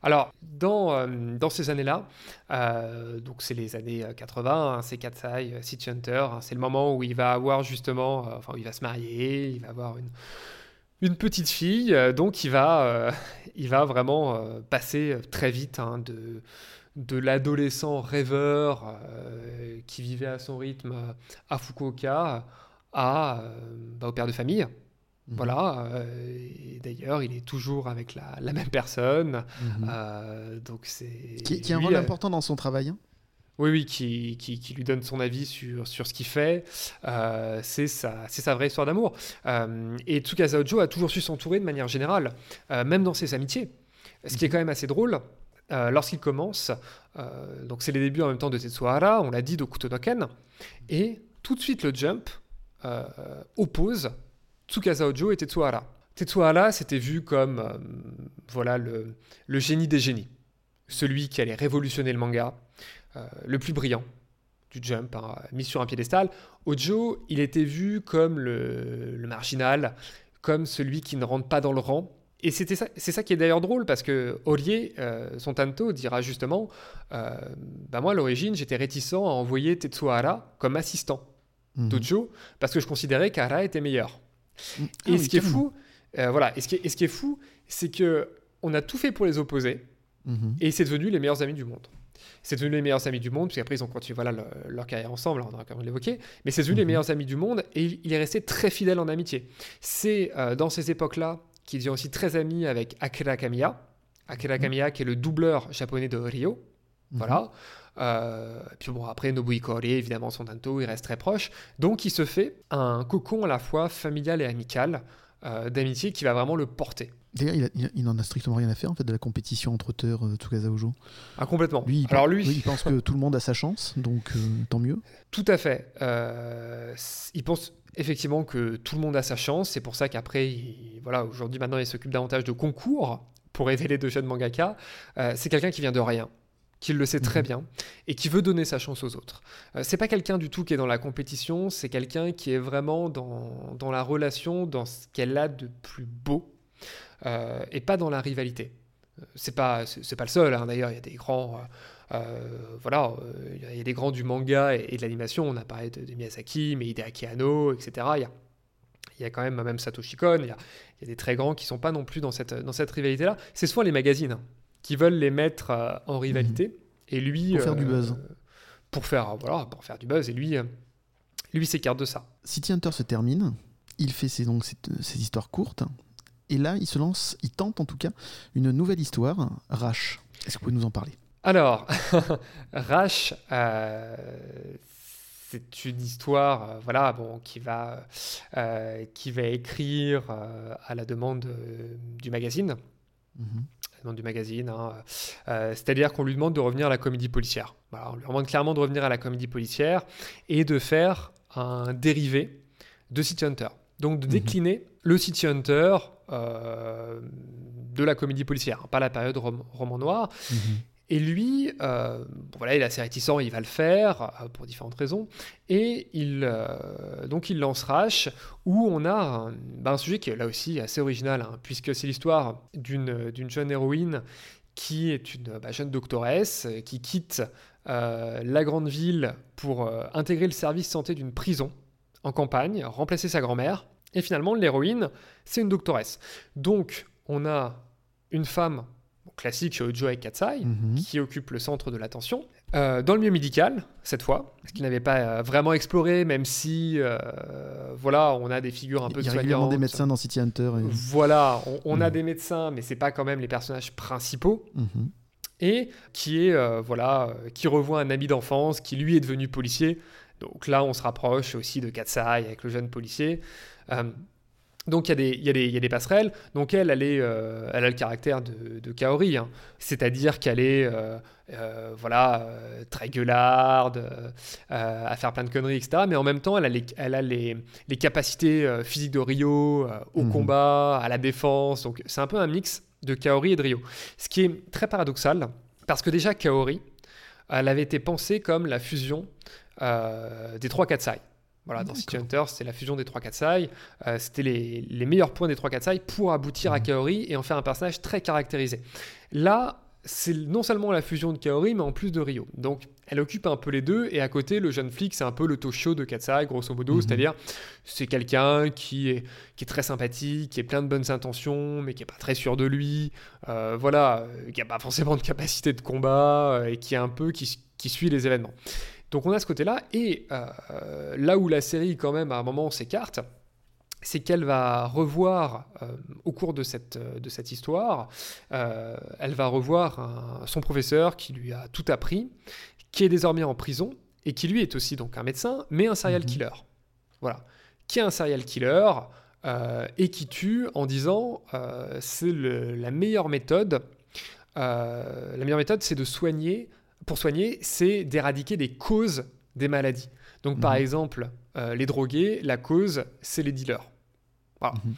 Alors, dans, euh, dans ces années-là, euh, donc c'est les années 80, hein, c'est Katsai, City Hunter, hein, c'est le moment où il va avoir justement, enfin, il va se marier, il va avoir une, une petite fille, donc il va, il va vraiment passer très vite hein, de de l'adolescent rêveur euh, qui vivait à son rythme à Fukuoka à, euh, bah, au père de famille. Mhm. Voilà, euh, d'ailleurs, il est toujours avec la, même personne. Mhm. donc c'est qui, a un rôle important dans son travail. Hein oui, oui, qui, qui, lui donne son avis sur, sur ce qu'il fait. c'est sa, sa vraie histoire d'amour. et Tsukasa Ojo a toujours su s'entourer de manière générale, même dans ses amitiés. Ce qui est mhm. quand même assez drôle, euh, lorsqu'il commence, euh, donc c'est les débuts en même temps de Tetsuhara, on l'a dit, de Kutonoken, et tout de suite le jump euh, oppose Tsukasa Ojo et Tetsuhara. Tetsuhara s'était vu comme voilà le, génie des génies, celui qui allait révolutionner le manga, le plus brillant du jump, hein, mis sur un piédestal. Ojo, il était vu comme le, le marginal, comme celui qui ne rentre pas dans le rang, et c'était ça, c'est ça qui est d'ailleurs drôle parce que Orier, euh, son tanto, dira justement euh, bah Moi, à l'origine, j'étais réticent à envoyer Tetsuhara comme assistant mmh. d'Ojo parce que je considérais qu'Ara était meilleur. Mhm. Et, ce qui est fou, euh, voilà, et ce qui est, ce qui est fou, c'est que on a tout fait pour les opposer mhm. et c'est devenu les meilleurs amis du monde. C'est devenu les meilleurs amis du monde, puisqu'après ils ont continué voilà, leur carrière ensemble, on aura quand même l'évoqué, mais c'est devenu les mhm. meilleurs amis du monde et il, est resté très fidèle en amitié. C'est dans ces époques-là qui devient aussi très ami avec Akira Kamiya. Akira mhm. Kamiya, qui est le doubleur japonais de Ryo. Mhm. Voilà. Euh, puis bon, après, Nobuhiko évidemment, son tanto, il reste très proche. Donc, il se fait un cocon à la fois familial et amical euh, d'amitié qui va vraiment le porter. D'ailleurs, il, n'en a strictement rien à faire en fait de la compétition entre auteurs euh, Tsukasa Ojo. Ah complètement. Lui, il Alors lui, il pense que tout le monde a sa chance, donc tant mieux. Tout à fait. il pense effectivement que tout le monde a sa chance. C'est pour ça qu'après, voilà, aujourd'hui, maintenant, il s'occupe davantage de concours pour révéler de jeunes mangaka. Euh, c'est quelqu'un qui vient de rien qui le sait très mhm. bien et qui veut donner sa chance aux autres. Euh, c'est pas quelqu'un du tout qui est dans la compétition, c'est quelqu'un qui est vraiment dans, dans, la relation, dans ce qu'elle a de plus beau euh, et pas dans la rivalité. C'est pas c'est pas le seul hein. d'ailleurs il y a des grands voilà, euh, il y a des grands du manga et, de l'animation. On a parlé de, Miyazaki, mais Hideaki Anno, etc. Il y a, il y a quand même même Satoshi Kon. Il y a, il y a des très grands qui sont pas non plus dans cette, dans cette rivalité-là. C'est souvent les magazines qui veulent les mettre euh, en rivalité. Mhm. Et lui. Pour faire du buzz. Pour faire, voilà, pour faire du buzz. Et lui, lui s'écarte de ça. City Hunter se termine. Il fait ses, donc, ses, histoires courtes. Et là, il se lance, il tente en tout cas, une nouvelle histoire, Rash. Est-ce que vous pouvez nous en parler? Alors, Rash, euh, c'est une histoire euh, voilà, bon, qui, va, euh, qui va écrire à la demande du magazine. La demande du magazine. Hein. C'est-à-dire qu'on lui demande de revenir à la comédie policière. on lui demande clairement de revenir à la comédie policière et de faire un dérivé de City Hunter. Donc de mhm. décliner le City Hunter de la comédie policière, hein, pas la période roman noir. Mhm. Et lui, euh, voilà, il est assez réticent, il va le faire euh, pour différentes raisons. Et il, euh, donc il lance Rash, où on a un, bah, sujet qui est là aussi assez original, hein, puisque c'est l'histoire d'une jeune héroïne qui est une bah, jeune doctoresse qui quitte la grande ville pour intégrer le service santé d'une prison en campagne, remplacer sa grand-mère. Et finalement, l'héroïne, c'est une doctoresse. Donc, on a une femme classique chez Ojo et Katsai, mhm. qui occupe le centre de l'attention. euh, dans le milieu médical, cette fois, ce qu'il n'avait pas euh, vraiment exploré, même si, euh, voilà, on a des figures un peu Il y a des médecins dans City Hunter. et- Voilà, on, on a Mhm. des médecins, mais c'est pas quand même les personnages principaux. Mhm. Et qui est, euh, voilà, qui revoit un ami d'enfance qui lui est devenu policier. Donc là, on se rapproche aussi de Katsai avec le jeune policier. Donc il y, a des- y, y a passerelles. Donc elle, elle, est, euh, elle a le caractère de, de Kaori. hein. C'est-à-dire qu'elle est euh, euh, voilà, très gueularde, à faire plein de conneries, etc. Mais en même temps, elle a les, elle a les, les capacités physiques de Rio, au Mhm. combat, à la défense. Donc c'est un peu un mix de Kaori et de Rio. Ce qui est très paradoxal, parce que déjà Kaori, elle avait été pensée comme la fusion des trois Katsai. Voilà, dans City. Hunter, c'était la fusion des trois Katsai. Euh, c'était les, les meilleurs points des trois Katsai pour aboutir à Mhm. Kaori et en faire un personnage très caractérisé. Là, c'est non seulement la fusion de Kaori, mais en plus de Rio. Donc, elle occupe un peu les deux. Et à côté, le jeune flic, c'est un peu le Toshio de Katsai, grosso modo. Mhm. C'est-à-dire, c'est quelqu'un qui est, qui est très sympathique, qui est plein de bonnes intentions, mais qui est pas très sûr de lui. Euh, voilà, euh, qui a pas forcément de capacité de combat et qui est un peu qui, qui suit les événements. Donc on a ce côté-là, et euh, là où la série quand même à un moment s'écarte, c'est qu'elle va revoir euh, au cours de cette, euh, de cette histoire, euh, elle va revoir un- son professeur qui lui a tout appris, qui est désormais en prison, et qui lui est aussi donc un médecin, mais un serial Mhm. killer. Voilà. Qui est un serial killer et qui tue en disant c'est la meilleure méthode. la meilleure méthode, c'est de soigner. Pour soigner, c'est d'éradiquer les causes des maladies. Donc, par Mhm. exemple, euh, les drogués, la cause, c'est les dealers. Voilà. Mhm.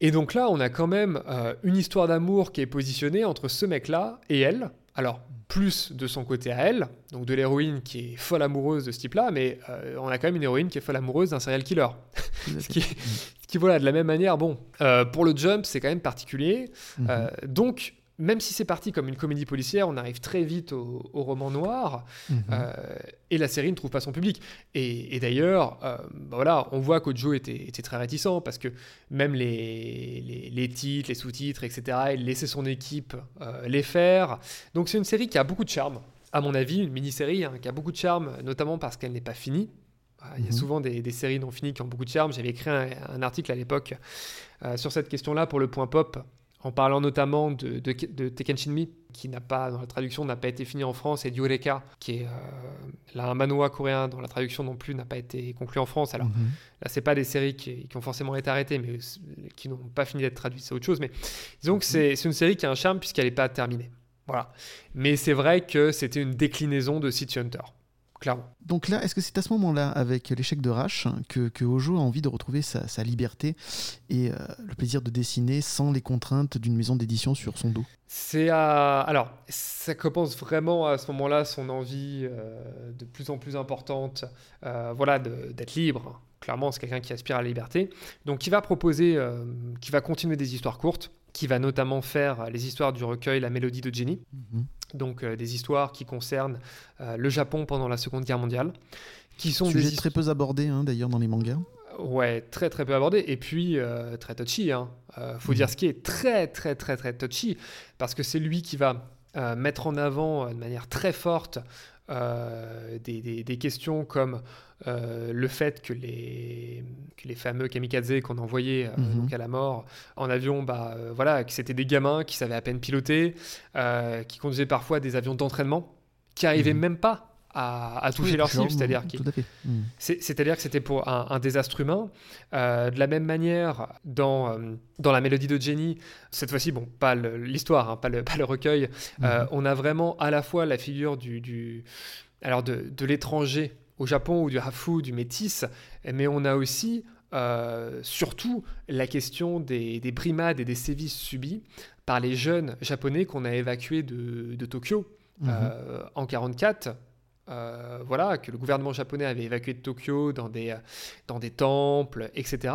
Et donc là, on a quand même euh, une histoire d'amour qui est positionnée entre ce mec-là et elle. Alors, plus de son côté à elle, donc de l'héroïne qui est folle amoureuse de ce type-là, mais euh, on a quand même une héroïne qui est folle amoureuse d'un serial killer. Ce qui, ce qui, voilà, de la même manière, bon, pour le jump, c'est quand même particulier. Mhm. Donc, même si c'est parti comme une comédie policière, on arrive très vite au, au roman noir. Mhm. Euh, et la série ne trouve pas son public. Et, et d'ailleurs, euh, bah voilà, on voit qu'Ojo était, était très réticent parce que même les, les, les titres, les sous-titres, etc., il laissait son équipe euh, les faire. Donc c'est une série qui a beaucoup de charme, à mon avis, une mini-série hein, qui a beaucoup de charme, notamment parce qu'elle n'est pas finie. Il y a Mhm. souvent des, des séries non finies qui ont beaucoup de charme. J'avais écrit un, un article à l'époque euh, sur cette question-là pour le point pop, en parlant notamment de, de, de Tekken Shinmi, qui n'a pas, dans la traduction, n'a pas été fini en France, et Yureka, qui est euh, là un manhwa coréen dont la traduction non plus n'a pas été conclue en France. Alors Mhm. là, c'est pas des séries qui, qui ont forcément été arrêtées, mais s- qui n'ont pas fini d'être traduites, c'est autre chose. Mais disons que c'est c'est une série qui a un charme puisqu'elle n'est pas terminée. Voilà. Mais c'est vrai que c'était une déclinaison de City Hunter, clairement. Donc là, est-ce que c'est à ce moment-là, avec l'échec de Rash, que, que Ojo a envie de retrouver sa, sa liberté et euh, le plaisir de dessiner sans les contraintes d'une maison d'édition sur son dos? C'est à... Alors, ça commence vraiment à ce moment-là son envie euh, de plus en plus importante, euh, voilà, d'être libre. Clairement, c'est quelqu'un qui aspire à la liberté. Donc, qui va proposer, qui va continuer des histoires courtes, qui va notamment faire les histoires du recueil La Mélodie de Jenny, Mhm. Donc euh, des histoires qui concernent euh, le Japon pendant la Seconde Guerre mondiale, qui sont Sujet des très peu abordé hein, d'ailleurs dans les mangas. Ouais, très très peu abordé et puis euh, très touchy. Hein. Euh, faut Mhm. dire ce qui est très très très très touchy parce que c'est lui qui va euh, mettre en avant euh, de manière très forte euh, des, des- des questions comme euh, le fait que les, que les fameux kamikazes qu'on envoyait euh, Mhm. donc à la mort en avion, bah, voilà, que c'était des gamins qui savaient à peine piloter, qui conduisaient parfois des avions d'entraînement, qui arrivaient Mhm. même pas à, à toucher Oui, leur cible, c'est-à-dire. Mhm. c'est- C'est-à-dire que c'était pour un, un désastre humain. Euh, de la même manière, dans, euh, dans la mélodie de Jenny, cette fois-ci, bon, pas l'histoire, hein, pas, le, pas le recueil, euh, Mhm. on a vraiment à la fois la figure du, du- alors de, de l'étranger au Japon ou du hafu, du métis, mais on a aussi euh, surtout la question des, des brimades et des sévices subis par les jeunes japonais qu'on a évacués de, de Tokyo Mhm. euh, en 44. Euh, voilà, que le gouvernement japonais avait évacué de Tokyo dans des, euh, dans des temples, etc.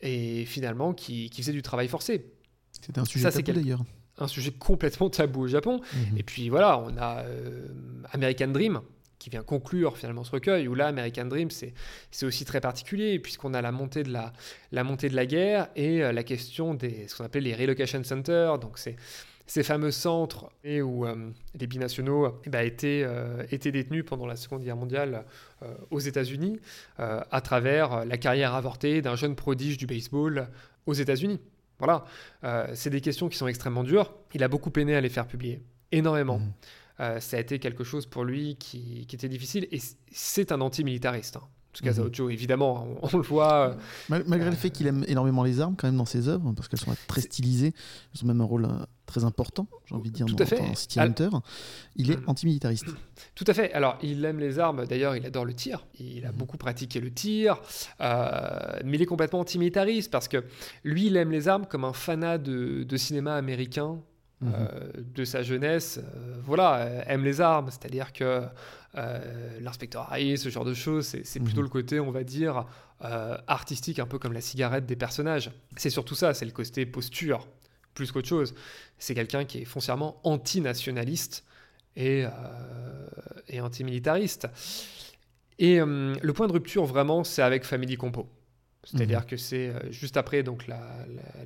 Et finalement, qui, qui faisait du travail forcé. C'était un sujet ça, c'est tabou d'ailleurs. Un sujet complètement tabou au Japon. Mhm. Et puis voilà, on a euh, American Dream qui vient conclure finalement ce recueil, où là, American Dream, c'est c'est aussi très particulier, puisqu'on a la montée de la, la montée de la guerre et euh, la question des ce qu'on appelle les relocation centers. Donc c'est ces fameux centres et où les binationaux eh ben, étaient, étaient, détenus pendant la Seconde Guerre mondiale aux États-Unis à travers la carrière avortée d'un jeune prodige du baseball aux États-Unis. Voilà, c'est des questions qui sont extrêmement dures. Il a beaucoup peiné à les faire publier, énormément. Mmh. ça a été quelque chose pour lui qui, qui était difficile et c'est un antimilitariste. Hein. Mmh. Joe, évidemment, on, le voit. Euh, malgré le fait qu'il aime énormément les armes, quand même, dans ses œuvres, parce qu'elles sont très stylisées, elles ont même un rôle euh, très important, j'ai envie de dire, Tout dans, à fait. City Hunter, il est mmh. antimilitariste. Tout à fait. Alors, il aime les armes, d'ailleurs, il adore le tir. Il a mmh. beaucoup pratiqué le tir, euh, mais il est complètement antimilitariste parce que lui, il aime les armes comme un fanat de cinéma américain Mhm. Euh, de sa jeunesse, euh, voilà, aime les armes, c'est-à-dire que l'inspecteur Harry, ce genre de choses, c'est plutôt mhm. le côté, on va dire, artistique, un peu comme la cigarette des personnages. C'est surtout ça, c'est le côté posture, plus qu'autre chose. C'est quelqu'un qui est foncièrement antinationaliste et, et antimilitariste. Et le point de rupture, vraiment, c'est avec Family Compo. C'est-à-dire mhm. que c'est juste après donc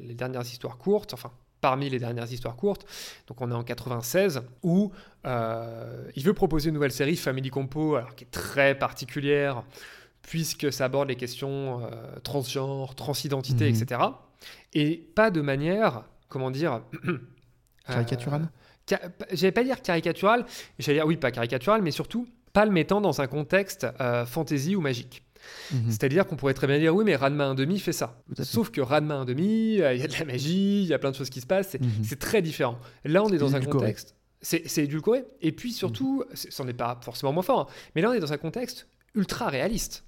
les dernières histoires courtes, enfin parmi les dernières histoires courtes. Donc on est en 96 où euh, il veut proposer une nouvelle série Family Compo, alors qui est très particulière puisque ça aborde les questions euh, transgenres, transidentité, mhm. etc. Et pas de manière, comment dire, caricaturale. Euh, j'allais pas dire caricaturale, j'allais dire oui pas caricaturale, mais surtout pas le mettant dans un contexte fantasy ou magique. Mhm. C'est-à-dire qu'on pourrait très bien dire oui, mais Ranma 1.5 fait ça. Sauf que Ranma 1.5, euh, il y a de la magie, il y a plein de choses qui se passent, c'est mhm. très différent. Là, on est, dans un contexte. C'est édulcoré. Et puis surtout, mhm. c'en est pas forcément moins fort, hein, mais là, on est dans un contexte ultra réaliste.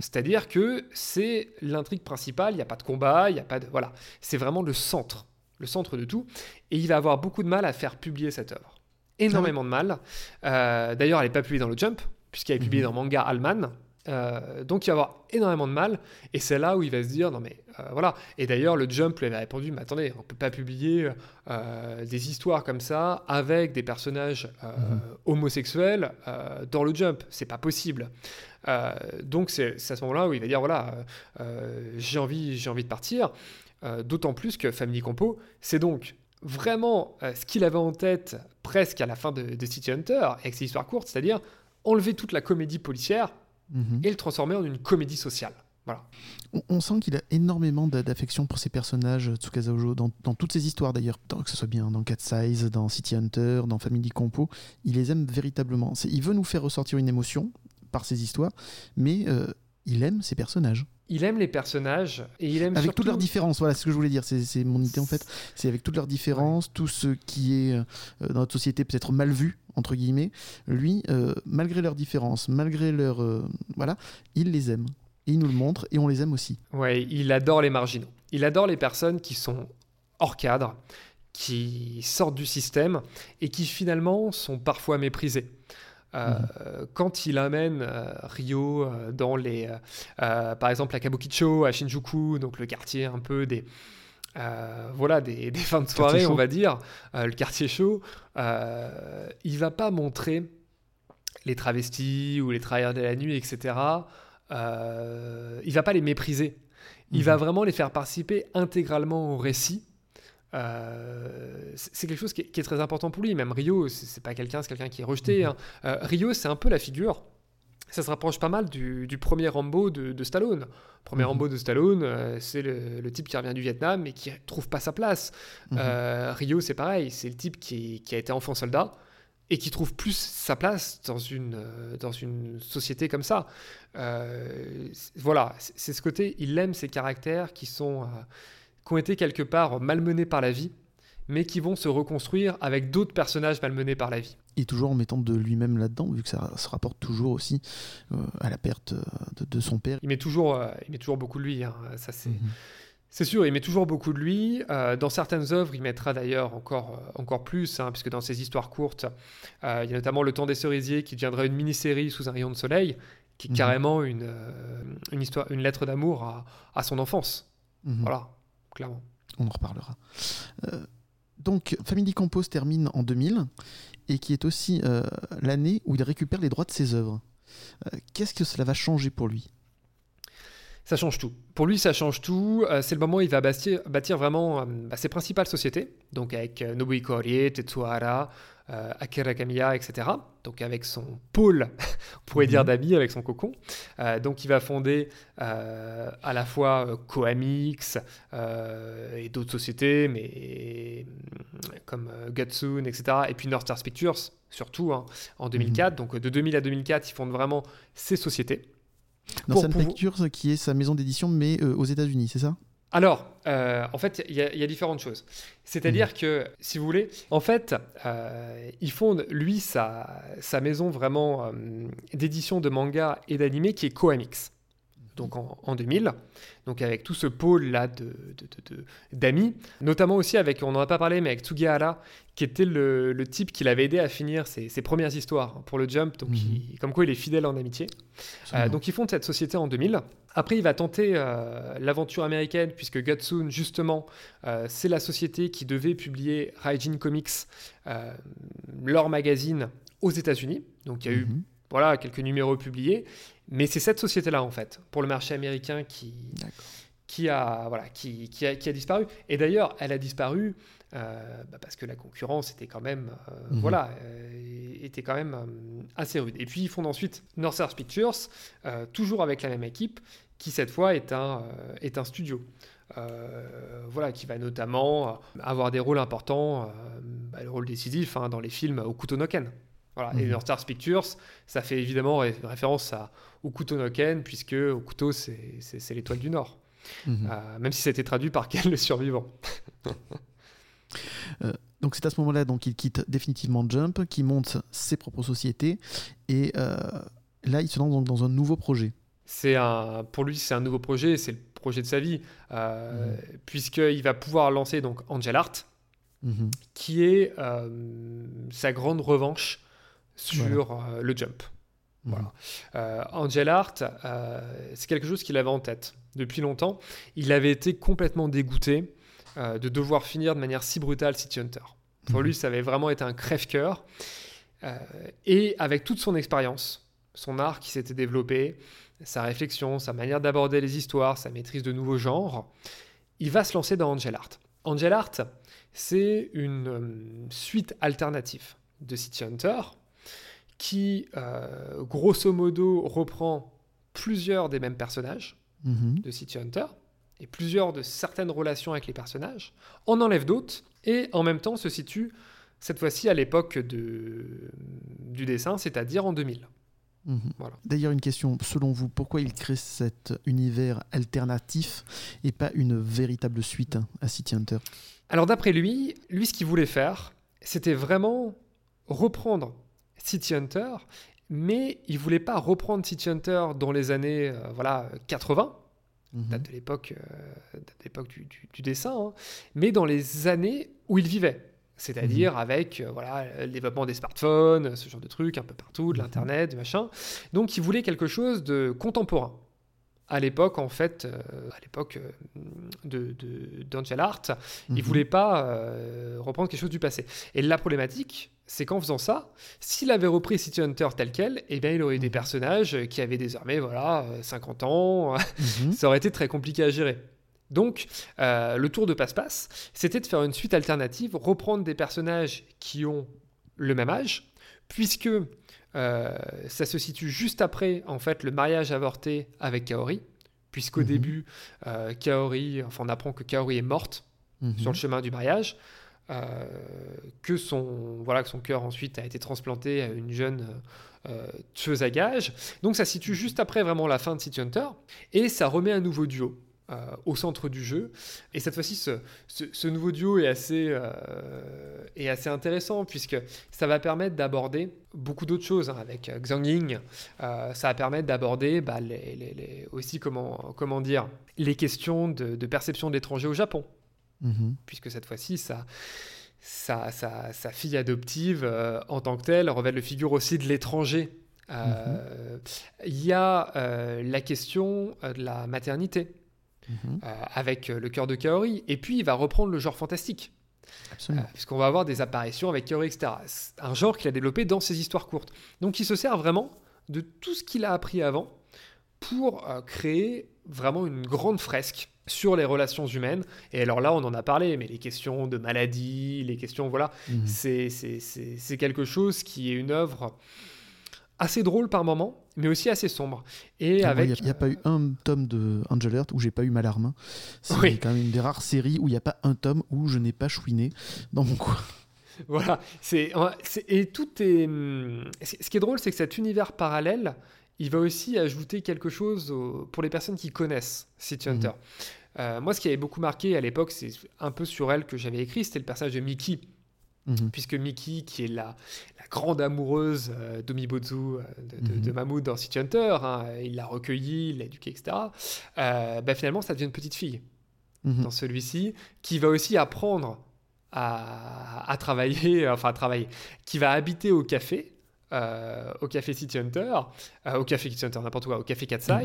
C'est-à-dire que c'est l'intrigue principale, il n'y a pas de combat, il n'y a pas de. Voilà. C'est vraiment le centre, le centre de tout. Et il va avoir beaucoup de mal à faire publier cette œuvre. Énormément ah de mal. Euh, d'ailleurs, elle n'est pas publiée dans le Jump, puisqu'elle est publiée dans Manga Alman, euh, donc il va avoir énormément de mal, et c'est là où il va se dire non mais euh, voilà. Et d'ailleurs le Jump lui avait répondu mais attendez, on peut pas publier euh, des histoires comme ça avec des personnages mhm. homosexuels dans le Jump, c'est pas possible. donc c'est à ce moment-là où il va dire voilà j'ai envie j'ai envie de partir. D'autant plus que Family Compo, c'est donc vraiment ce qu'il avait en tête presque à la fin de, de City Hunter avec ses histoires courtes, c'est-à-dire enlever toute la comédie policière Mhm. et le transformer en une comédie sociale. Voilà. On, sent qu'il a énormément d'affection pour ses personnages, Tsukasa Ojo, dans, toutes ses histoires d'ailleurs, que ce soit bien dans Cat Size, dans City Hunter, dans Family Compo, il les aime véritablement. Il veut nous faire ressortir une émotion par ses histoires, mais euh, il aime ses personnages. Il aime les personnages et il aime avec toutes leurs différences. Voilà ce que je voulais dire. C'est mon idée en fait. C'est avec toutes leurs différences, tout ce qui est euh, dans notre société peut-être mal vu entre guillemets. Lui, euh, malgré leurs différences, malgré leur euh, voilà, il les aime et il nous le montre et on les aime aussi. Ouais, il adore les marginaux. Il adore les personnes qui sont hors cadre, qui sortent du système et qui finalement sont parfois méprisées. Euh, mhm. Quand il amène euh, Rio euh, dans les, par exemple, à Kabukicho, à Shinjuku, donc le quartier un peu des, voilà, des, fins de soirée, on va dire, le quartier chaud, il va pas montrer les travestis ou les travailleurs de la nuit, etc. il va pas les mépriser. Il va mhm. vraiment les faire participer intégralement au récit euh, c'est quelque chose qui est, très important pour lui. Même Rio, c'est pas quelqu'un, c'est quelqu'un qui est rejeté. Mhm. Hein. Euh, Rio, c'est un peu la figure. Ça se rapproche pas mal du, premier Rambo de, Stallone. Premier mhm. Rambo de Stallone, euh, c'est le, type qui revient du Vietnam et qui trouve pas sa place. Mhm. Rio, c'est pareil, c'est le type qui, qui, a été enfant soldat et qui trouve plus sa place dans une, dans une société comme ça. voilà, c'est ce côté, il aime ces caractères qui sont qui ont été quelque part malmenés par la vie, mais qui vont se reconstruire avec d'autres personnages malmenés par la vie. Et toujours en mettant de lui-même là-dedans, vu que ça se rapporte toujours aussi euh, à la perte euh, de, son père. Il met toujours, euh, il met toujours beaucoup de lui, hein. ça c'est... Mhm. C'est sûr, il met toujours beaucoup de lui. dans certaines œuvres, il mettra d'ailleurs encore, encore plus, hein, puisque dans ses histoires courtes, il y a notamment Le Temps des cerisiers qui deviendra une mini-série sous un rayon de soleil, qui est mhm. carrément une, une, histoire, une lettre d'amour à, à, son enfance. Mhm. Voilà clairement. On en reparlera. Euh, donc, Family Compose termine en 2000 et qui est aussi euh, l'année où il récupère les droits de ses œuvres. Euh, qu'est-ce que cela va changer pour lui? Ça change tout. Pour lui, ça change tout. Euh, c'est le moment où il va bâtir, bâtir vraiment euh, bah, ses principales sociétés, donc avec euh, Korie, Tetsuhara, euh, Akira Kamiya, etc. Donc avec son pôle, on pourrait dire Mhm. d'amis, avec son cocon. Euh, donc il va fonder euh, à la fois euh, euh, et d'autres sociétés, mais euh, comme euh, Gutsoon, etc. Et puis North Star Pictures, surtout hein, en 2004. Donc de 2000 à 2004, ils fondent vraiment ces sociétés. Sun pouvoir- Pictures, qui est sa maison d'édition, mais euh, aux États-Unis, c'est ça? Alors, euh, en fait, il y, a- il y a différentes choses. C'est-à-dire que, si vous voulez, en fait, euh, il fonde, lui, sa, sa maison vraiment euh, d'édition de manga et d'animé qui est Koamix. Donc en, en 2000, donc avec tout ce pôle-là de- de- de- de- d'amis, notamment aussi avec, on n'en a pas parlé, mais avec Tsugihara, qui était le, le type qui l'avait aidé à finir ses, ses premières histoires pour le Jump, donc Mhm. il- comme quoi il est fidèle en amitié. Euh, donc ils fondent cette société en 2000. Après, il va tenter euh, l'aventure américaine, puisque Gutsoon, justement, euh, c'est la société qui devait publier Raijin Comics, leur magazine, aux États-Unis. Donc il y a eu Mhm. voilà, quelques numéros publiés. Mais c'est cette société-là, en fait, pour le marché américain, qui, a, voilà, qui, qui a, qui a disparu. Et d'ailleurs, elle a disparu euh, bah, parce que la concurrence était quand même, euh, Mhm. voilà, euh, était quand même assez rude. Et puis ils fondent ensuite North Pictures, toujours avec la même équipe, qui cette fois est un, est un studio. Voilà, qui va notamment avoir des rôles importants, bah, le rôle décisif hein, dans les films Okuto no Ken. Voilà. Et Mhm. North Star Pictures, ça fait évidemment ré- référence à Okuto no Ken, puisque Okuto, c'est l'étoile du Nord. Mhm. Euh, même si ça a été traduit par Ken le survivant. Donc c'est à ce moment-là donc il quitte définitivement Jump, qui monte ses propres sociétés et euh, là il se lance donc dans un nouveau projet. C'est un, pour lui, c'est un nouveau projet, c'est le projet de sa vie, euh, puisqu'il va pouvoir lancer donc Angel Art, Mhm. qui est euh, sa grande revanche sur euh, le jump. Mhm. Voilà. Euh, Angel Art, euh, c'est quelque chose qu'il avait en tête depuis longtemps. Il avait été complètement dégoûté euh, de devoir finir de manière si brutale City Hunter. Pour Mhm. lui, ça avait vraiment été un crève-cœur. Et avec toute son expérience, son art qui s'était développé, sa réflexion, sa manière d'aborder les histoires, sa maîtrise de nouveaux genres, il va se lancer dans Angel Art. Angel Art, c'est une suite alternative de City Hunter qui, euh, grosso modo, reprend plusieurs des mêmes personnages Mhm. de City Hunter et plusieurs de certaines relations avec les personnages, en enlève d'autres et en même temps se situe cette fois-ci à l'époque de- du dessin, c'est-à-dire en 2000. Mhm. Voilà. D'ailleurs, une question, selon vous, pourquoi il crée cet univers alternatif et pas une véritable suite hein, à City Hunter? Alors d'après lui, lui ce qu'il voulait faire, c'était vraiment reprendre City Hunter, mais il voulait pas reprendre City Hunter dans les années euh, voilà 80, Mhm. date de l'époque euh, date de l'époque du, du- du dessin, hein, mais dans les années où il vivait. C'est-à-dire avec euh, voilà, le développement des smartphones, ce genre de trucs un peu partout, de Mhm. l'Internet, du machin. Donc il voulait quelque chose de contemporain. À l'époque, en fait, euh, à l'époque euh, de, d'Angel Art, il Mhm. voulait pas euh, reprendre quelque chose du passé. Et la problématique, c'est qu'en faisant ça, s'il avait repris City Hunter tel quel, eh bien, il aurait eu des Mhm. personnages qui avaient désormais voilà, euh, 50 ans, Mhm. ça aurait été très compliqué à gérer. Donc, euh, le tour de passe-passe, c'était de faire une suite alternative, reprendre des personnages qui ont le même âge, puisque euh, ça se situe juste après, en fait, le mariage avorté avec Kaori, puisqu'au Mhm. début, euh, Kaori, enfin, on apprend que Kaori est morte Mhm. sur le chemin du mariage, euh, que son voilà que son cœur ensuite a été transplanté à une jeune tueuse à gages. Donc ça situe juste après vraiment la fin de City Hunter et ça remet un nouveau duo. Euh, au centre du jeu. Et cette fois-ci ce, ce- ce nouveau duo est assez, euh, est assez intéressant puisque ça va permettre d'aborder beaucoup d'autres choses hein, avec euh, Xiang Ying. Euh, ça va permettre d'aborder bah, les- les- les- aussi comment, comment dire les questions de, de perception de l'étranger au Japon. Mhm. puisque cette fois-ci, sa, sa, sa- sa fille adoptive, en tant que telle, revêt le figure aussi de l'étranger. Euh, Il y a la question de la maternité, Mhm. euh, avec euh, le cœur de Kaori, et puis il va reprendre le genre fantastique, euh, Absolument. puisqu'on va avoir des apparitions avec Kaori, etc. C'est un genre qu'il a développé dans ses histoires courtes. Donc il se sert vraiment de tout ce qu'il a appris avant pour créer vraiment une grande fresque sur les relations humaines. Et alors là, on en a parlé, mais les questions de maladie, les questions, voilà, mmh. c'est quelque chose qui est une œuvre assez drôle par moment, mais aussi assez sombre. Et avec, il n'y a, pas eu un tome de Angel Earth où j'ai pas eu ma larme. C'est quand même une des rares séries où il n'y a pas un tome où je n'ai pas chouiné dans mon coin. Voilà, c'est et tout est. Ce qui est drôle, c'est que cet univers parallèle, il va aussi ajouter quelque chose pour les personnes qui connaissent City Hunter. Mhm. Euh, moi, ce qui avait beaucoup marqué à l'époque, c'est un peu sur elle que j'avais écrit, c'était le personnage de Mickey. Mhm. Puisque Mickey, qui est la, la grande amoureuse euh, d'Omibozu, euh, de, de, mhm. dans City Hunter, hein, il l'a recueillie, il l'a éduquée, etc. Bah, finalement, ça devient une petite fille dans celui-ci, qui va aussi apprendre à, à, travailler, enfin à travailler, qui va habiter au café euh, au Café City Hunter, euh, au Café City Hunter, n'importe quoi, au Café Katsai,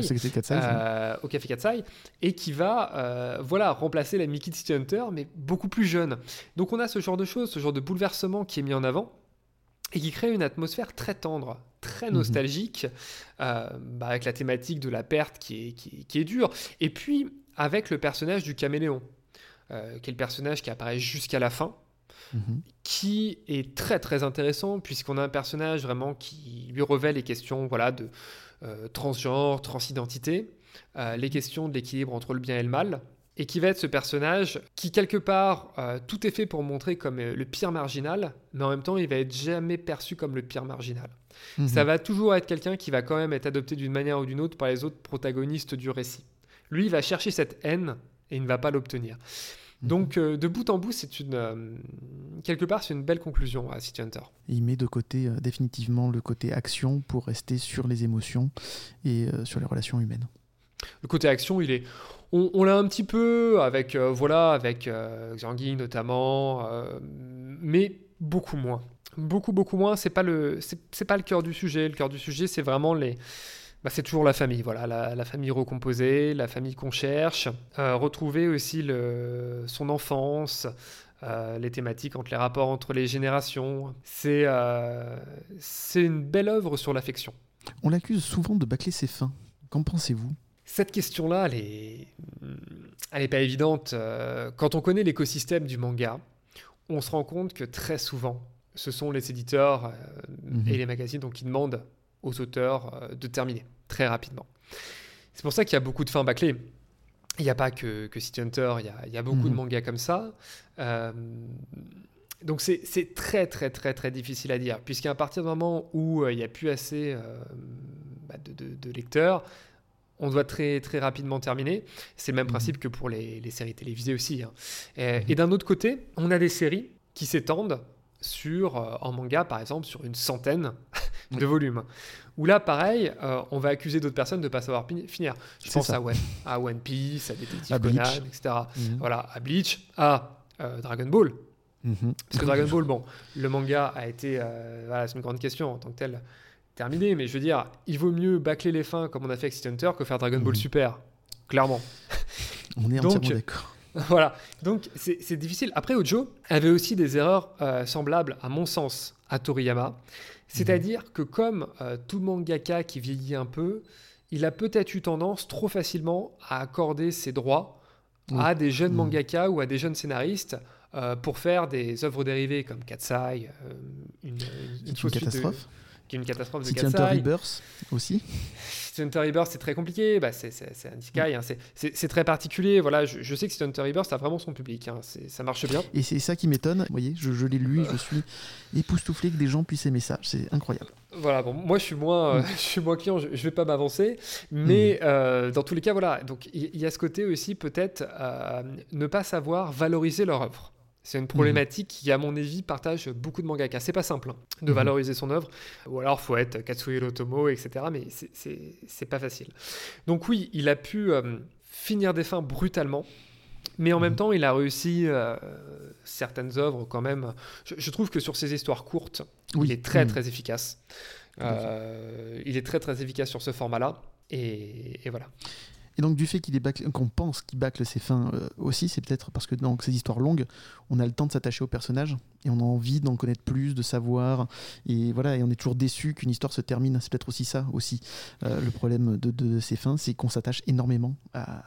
euh, au Café Katsai, et qui va voilà, remplacer la Mickey City Hunter, mais beaucoup plus jeune. Donc on a ce genre de choses, ce genre de bouleversement qui est mis en avant et qui crée une atmosphère très tendre, très mhm. nostalgique, bah, avec la thématique de la perte qui est, qui, qui est dure, et puis avec le personnage du caméléon, qui est le personnage qui apparaît jusqu'à la fin, Mhm. qui est très très intéressant puisqu'on a un personnage vraiment qui lui revêt les questions voilà, de euh, transgenre, transidentité, euh, les questions de l'équilibre entre le bien et le mal, et qui va être ce personnage qui quelque part euh, tout est fait pour montrer comme le pire marginal, mais en même temps il va être jamais perçu comme le pire marginal. Mhm. Ça va toujours être quelqu'un qui va quand même être adopté d'une manière ou d'une autre par les autres protagonistes du récit. Lui, il va chercher cette haine et il ne va pas l'obtenir. Donc, euh, de bout en bout, c'est une euh, quelque part, c'est une belle conclusion à City Hunter. il met de côté euh, définitivement le côté action pour rester sur les émotions et sur les relations humaines. Le côté action, il est, on, l'a un petit peu avec voilà, avec Xiangyi notamment, mais beaucoup moins, beaucoup beaucoup moins. C'est pas le, c'est pas le cœur du sujet. Le cœur du sujet, c'est vraiment les bah, c'est toujours la famille, voilà, la, famille recomposée, la famille qu'on cherche. Euh, retrouver aussi le, son enfance, euh, les thématiques entre les rapports entre les générations. C'est euh, c'est une belle œuvre sur l'affection. On l'accuse souvent de bâcler ses fins. Qu'en pensez-vous? Cette question-là, elle est, elle est pas évidente. Quand on connaît l'écosystème du manga, on se rend compte que très souvent, ce sont les éditeurs mhm. et les magazines donc, qui demandent aux auteurs euh, de terminer très rapidement. C'est pour ça qu'il y a beaucoup de fins bâclées. Il n'y a pas que, que, City Hunter, il y a, beaucoup de mhm. mangas comme ça. Euh, donc c'est très très très très difficile à dire, puisqu'à partir du moment où euh, il n'y a plus assez bah, de, lecteurs, on doit très très rapidement terminer. C'est le même mhm. principe que pour les, séries télévisées aussi. Hein. Et, mhm. et d'un autre côté, on a des séries qui s'étendent sur, en manga par exemple, sur une centaine de volume. Où là, pareil, euh, on va accuser d'autres personnes de ne pas savoir finir. Je pense à One, à One Piece, à Detective Conan, etc. Mhm. Voilà, à Bleach, à euh, Dragon Ball. Mhm. Parce que Dragon Ball, bon, le manga a été, euh, voilà, c'est une grande question en tant que tel, terminé. Mais je veux dire, il vaut mieux bâcler les fins comme on a fait avec City Hunter que faire Dragon Ball mhm. Super, clairement. On est entièrement d'accord. voilà, donc c'est difficile. Après, Ojo avait aussi des erreurs semblables, à mon sens, à Toriyama. C'est-à-dire que comme euh, tout mangaka qui vieillit un peu, il a peut-être eu tendance trop facilement à accorder ses droits à des jeunes mmh. mangaka ou à des jeunes scénaristes euh, pour faire des œuvres dérivées comme Katsai, euh, une, une, catastrophe. qui est une catastrophe de City Hunter Rebirth aussi. Hunter Rebirth, c'est très compliqué. Bah, c'est un Isekai, hein. c'est très particulier. Voilà, je, sais que City Hunter Rebirth a vraiment son public. Hein. Ça marche bien. Et c'est ça qui m'étonne. Vous voyez, je, je l'ai lu, je suis époustouflé que des gens puissent aimer ça. C'est incroyable. Voilà, bon, moi je suis moins, euh, mm. je suis moins client, je, ne vais pas m'avancer, mais mm. euh, dans tous les cas, voilà. Donc il y, a ce côté aussi peut-être euh, ne pas savoir valoriser leur œuvre. C'est une problématique qui, à mon avis, partage beaucoup de mangaka. C'est pas simple hein, de mhm. valoriser son œuvre, ou alors faut être Katsuhiro Tomo, etc. Mais c'est pas facile. Donc oui, il a pu euh, finir des fins brutalement, mais en même mhm. temps, il a réussi euh, certaines œuvres quand même. Je, trouve que sur ces histoires courtes, il est très mhm. très efficace. Euh, il est très très efficace sur ce format-là, et, et voilà. Et donc, du fait qu'il qu'on pense qu'il bâcle ses fins euh, aussi, c'est peut-être parce que dans ces histoires longues, on a le temps de s'attacher au personnage et on a envie d'en connaître plus, de savoir. Et voilà, et on est toujours déçu qu'une histoire se termine. C'est peut-être aussi ça, aussi, euh, le problème de, de, ces fins, c'est qu'on s'attache énormément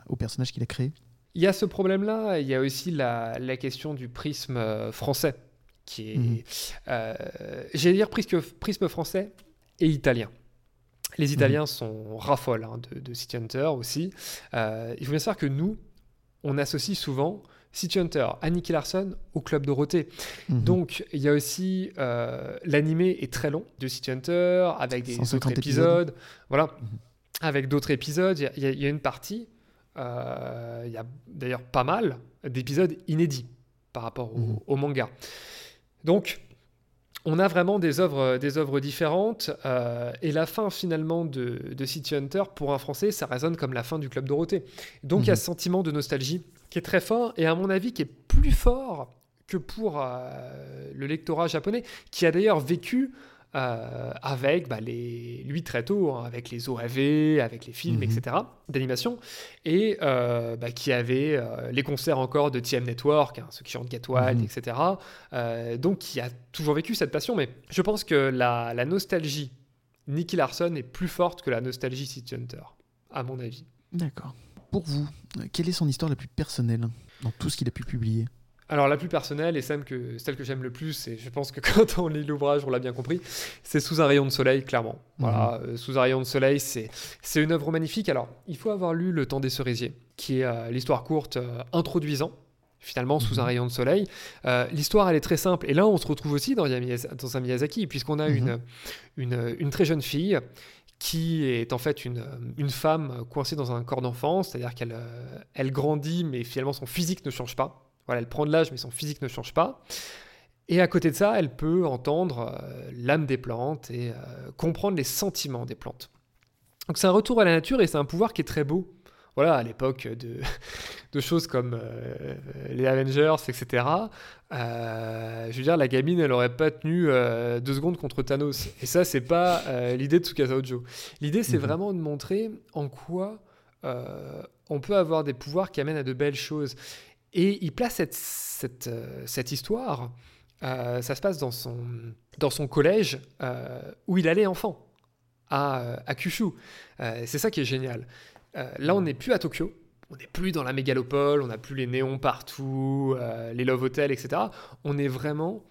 au personnage qu'il a créé. Il y a ce problème-là, il y a aussi la, la question du prisme euh, français, qui est, mhm. j'allais dire prisme, prisme français et italien. Les mhm. Italiens sont raffolent hein, de, City Hunter aussi. Euh, il faut bien savoir que nous, on associe souvent City Hunter, Annie Larson au Club Dorothée. Mhm. Donc, il y a aussi euh, l'animé est très long de City Hunter avec des autres épisodes. Voilà, mhm. avec d'autres épisodes. Il y, a une partie, euh, il y a d'ailleurs pas mal d'épisodes inédits par rapport au, au manga. Donc, on a vraiment des œuvres, des œuvres différentes. Euh, et la fin finalement de, City Hunter, pour un Français, ça résonne comme la fin du Club Dorothée. Donc il y a mhm. ce sentiment de nostalgie qui est très fort et à mon avis qui est plus fort que pour euh, le lectorat japonais, qui a d'ailleurs vécu euh, avec bah, les, lui très tôt, hein, avec les OAV, avec les films, mhm. etc., d'animation, et euh, bah, qui avait euh, les concerts encore de TM Network, hein, ceux qui chantent Get Wild, mhm. etc., donc qui a toujours vécu cette passion, mais je pense que la, la nostalgie Nicky Larson est plus forte que la nostalgie City Hunter, à mon avis. D'accord. Pour vous, quelle est son histoire la plus personnelle dans tout ce qu'il a pu publier? Alors la plus personnelle et celle que, celle que j'aime le plus, et je pense que quand on lit l'ouvrage, on l'a bien compris, c'est Sous un rayon de soleil, clairement. Voilà, mhm. euh, Sous un rayon de soleil, c'est, une œuvre magnifique. Alors, il faut avoir lu Le temps des cerisiers, qui est euh, l'histoire courte euh, introduisant finalement sous un mhm. rayon de soleil. L'histoire, elle est très simple. Et là, on se retrouve aussi dans, dans un Miyazaki, puisqu'on a une, mhm. une, très jeune fille qui est en fait une, une femme coincée dans un corps d'enfant, c'est-à-dire qu'elle elle grandit, mais finalement son physique ne change pas. Voilà, elle prend de l'âge, mais son physique ne change pas. Et à côté de ça, elle peut entendre euh, l'âme des plantes et euh, comprendre les sentiments des plantes. Donc c'est un retour à la nature et c'est un pouvoir qui est très beau. Voilà, à l'époque de, de, choses comme euh, les Avengers, etc. je veux dire, la gamine, elle aurait pas tenu deux secondes contre Thanos. Et ça, c'est pas l'idée de Tsukasa Ojo. L'idée, c'est mhm. vraiment de montrer en quoi on peut avoir des pouvoirs qui amènent à de belles choses. Et il place cette, cette, euh, histoire, euh, ça se passe dans son, dans son collège euh, où il allait enfant, à, à Kyushu. c'est ça qui est génial. là, on n'est plus à Tokyo, on n'est plus dans la mégalopole, on n'a plus les néons partout, les love hotels, etc. On est vraiment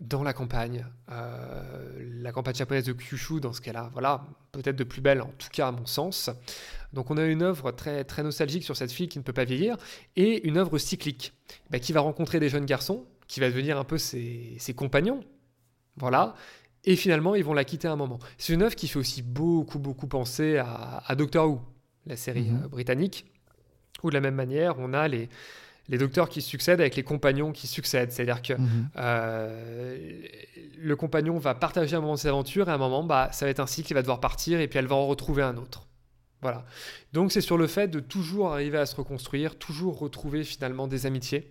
dans la campagne, la campagne japonaise de Kyushu, dans ce cas-là, voilà, peut-être de plus belle, en tout cas à mon sens. Donc on a une œuvre très, très nostalgique sur cette fille qui ne peut pas vieillir, et une œuvre cyclique, bah, qui va rencontrer des jeunes garçons, qui va devenir un peu ses, compagnons, voilà, et finalement ils vont la quitter un moment. C'est une œuvre qui fait aussi beaucoup, beaucoup penser à, Doctor Who, la série mhm. euh, britannique, où de la même manière on a les, les docteurs qui succèdent avec les compagnons qui succèdent. C'est-à-dire que mhm. euh, le compagnon va partager un moment de ses aventures et à un moment, bah, ça va être un cycle, il va devoir partir et puis elle va en retrouver un autre. Voilà. Donc c'est sur le fait de toujours arriver à se reconstruire, toujours retrouver finalement des amitiés.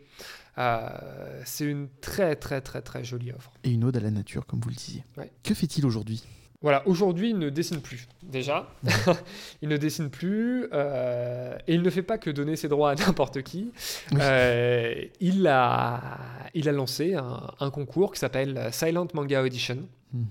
Euh, c'est une très très très très jolie œuvre. Et une ode à la nature, comme vous le disiez. Que fait-il aujourd'hui? Voilà, aujourd'hui, il ne dessine plus, déjà. il ne dessine plus, euh, et il ne fait pas que donner ses droits à n'importe qui. Euh, il, a, il a lancé un, concours qui s'appelle Silent Manga Audition, mhm.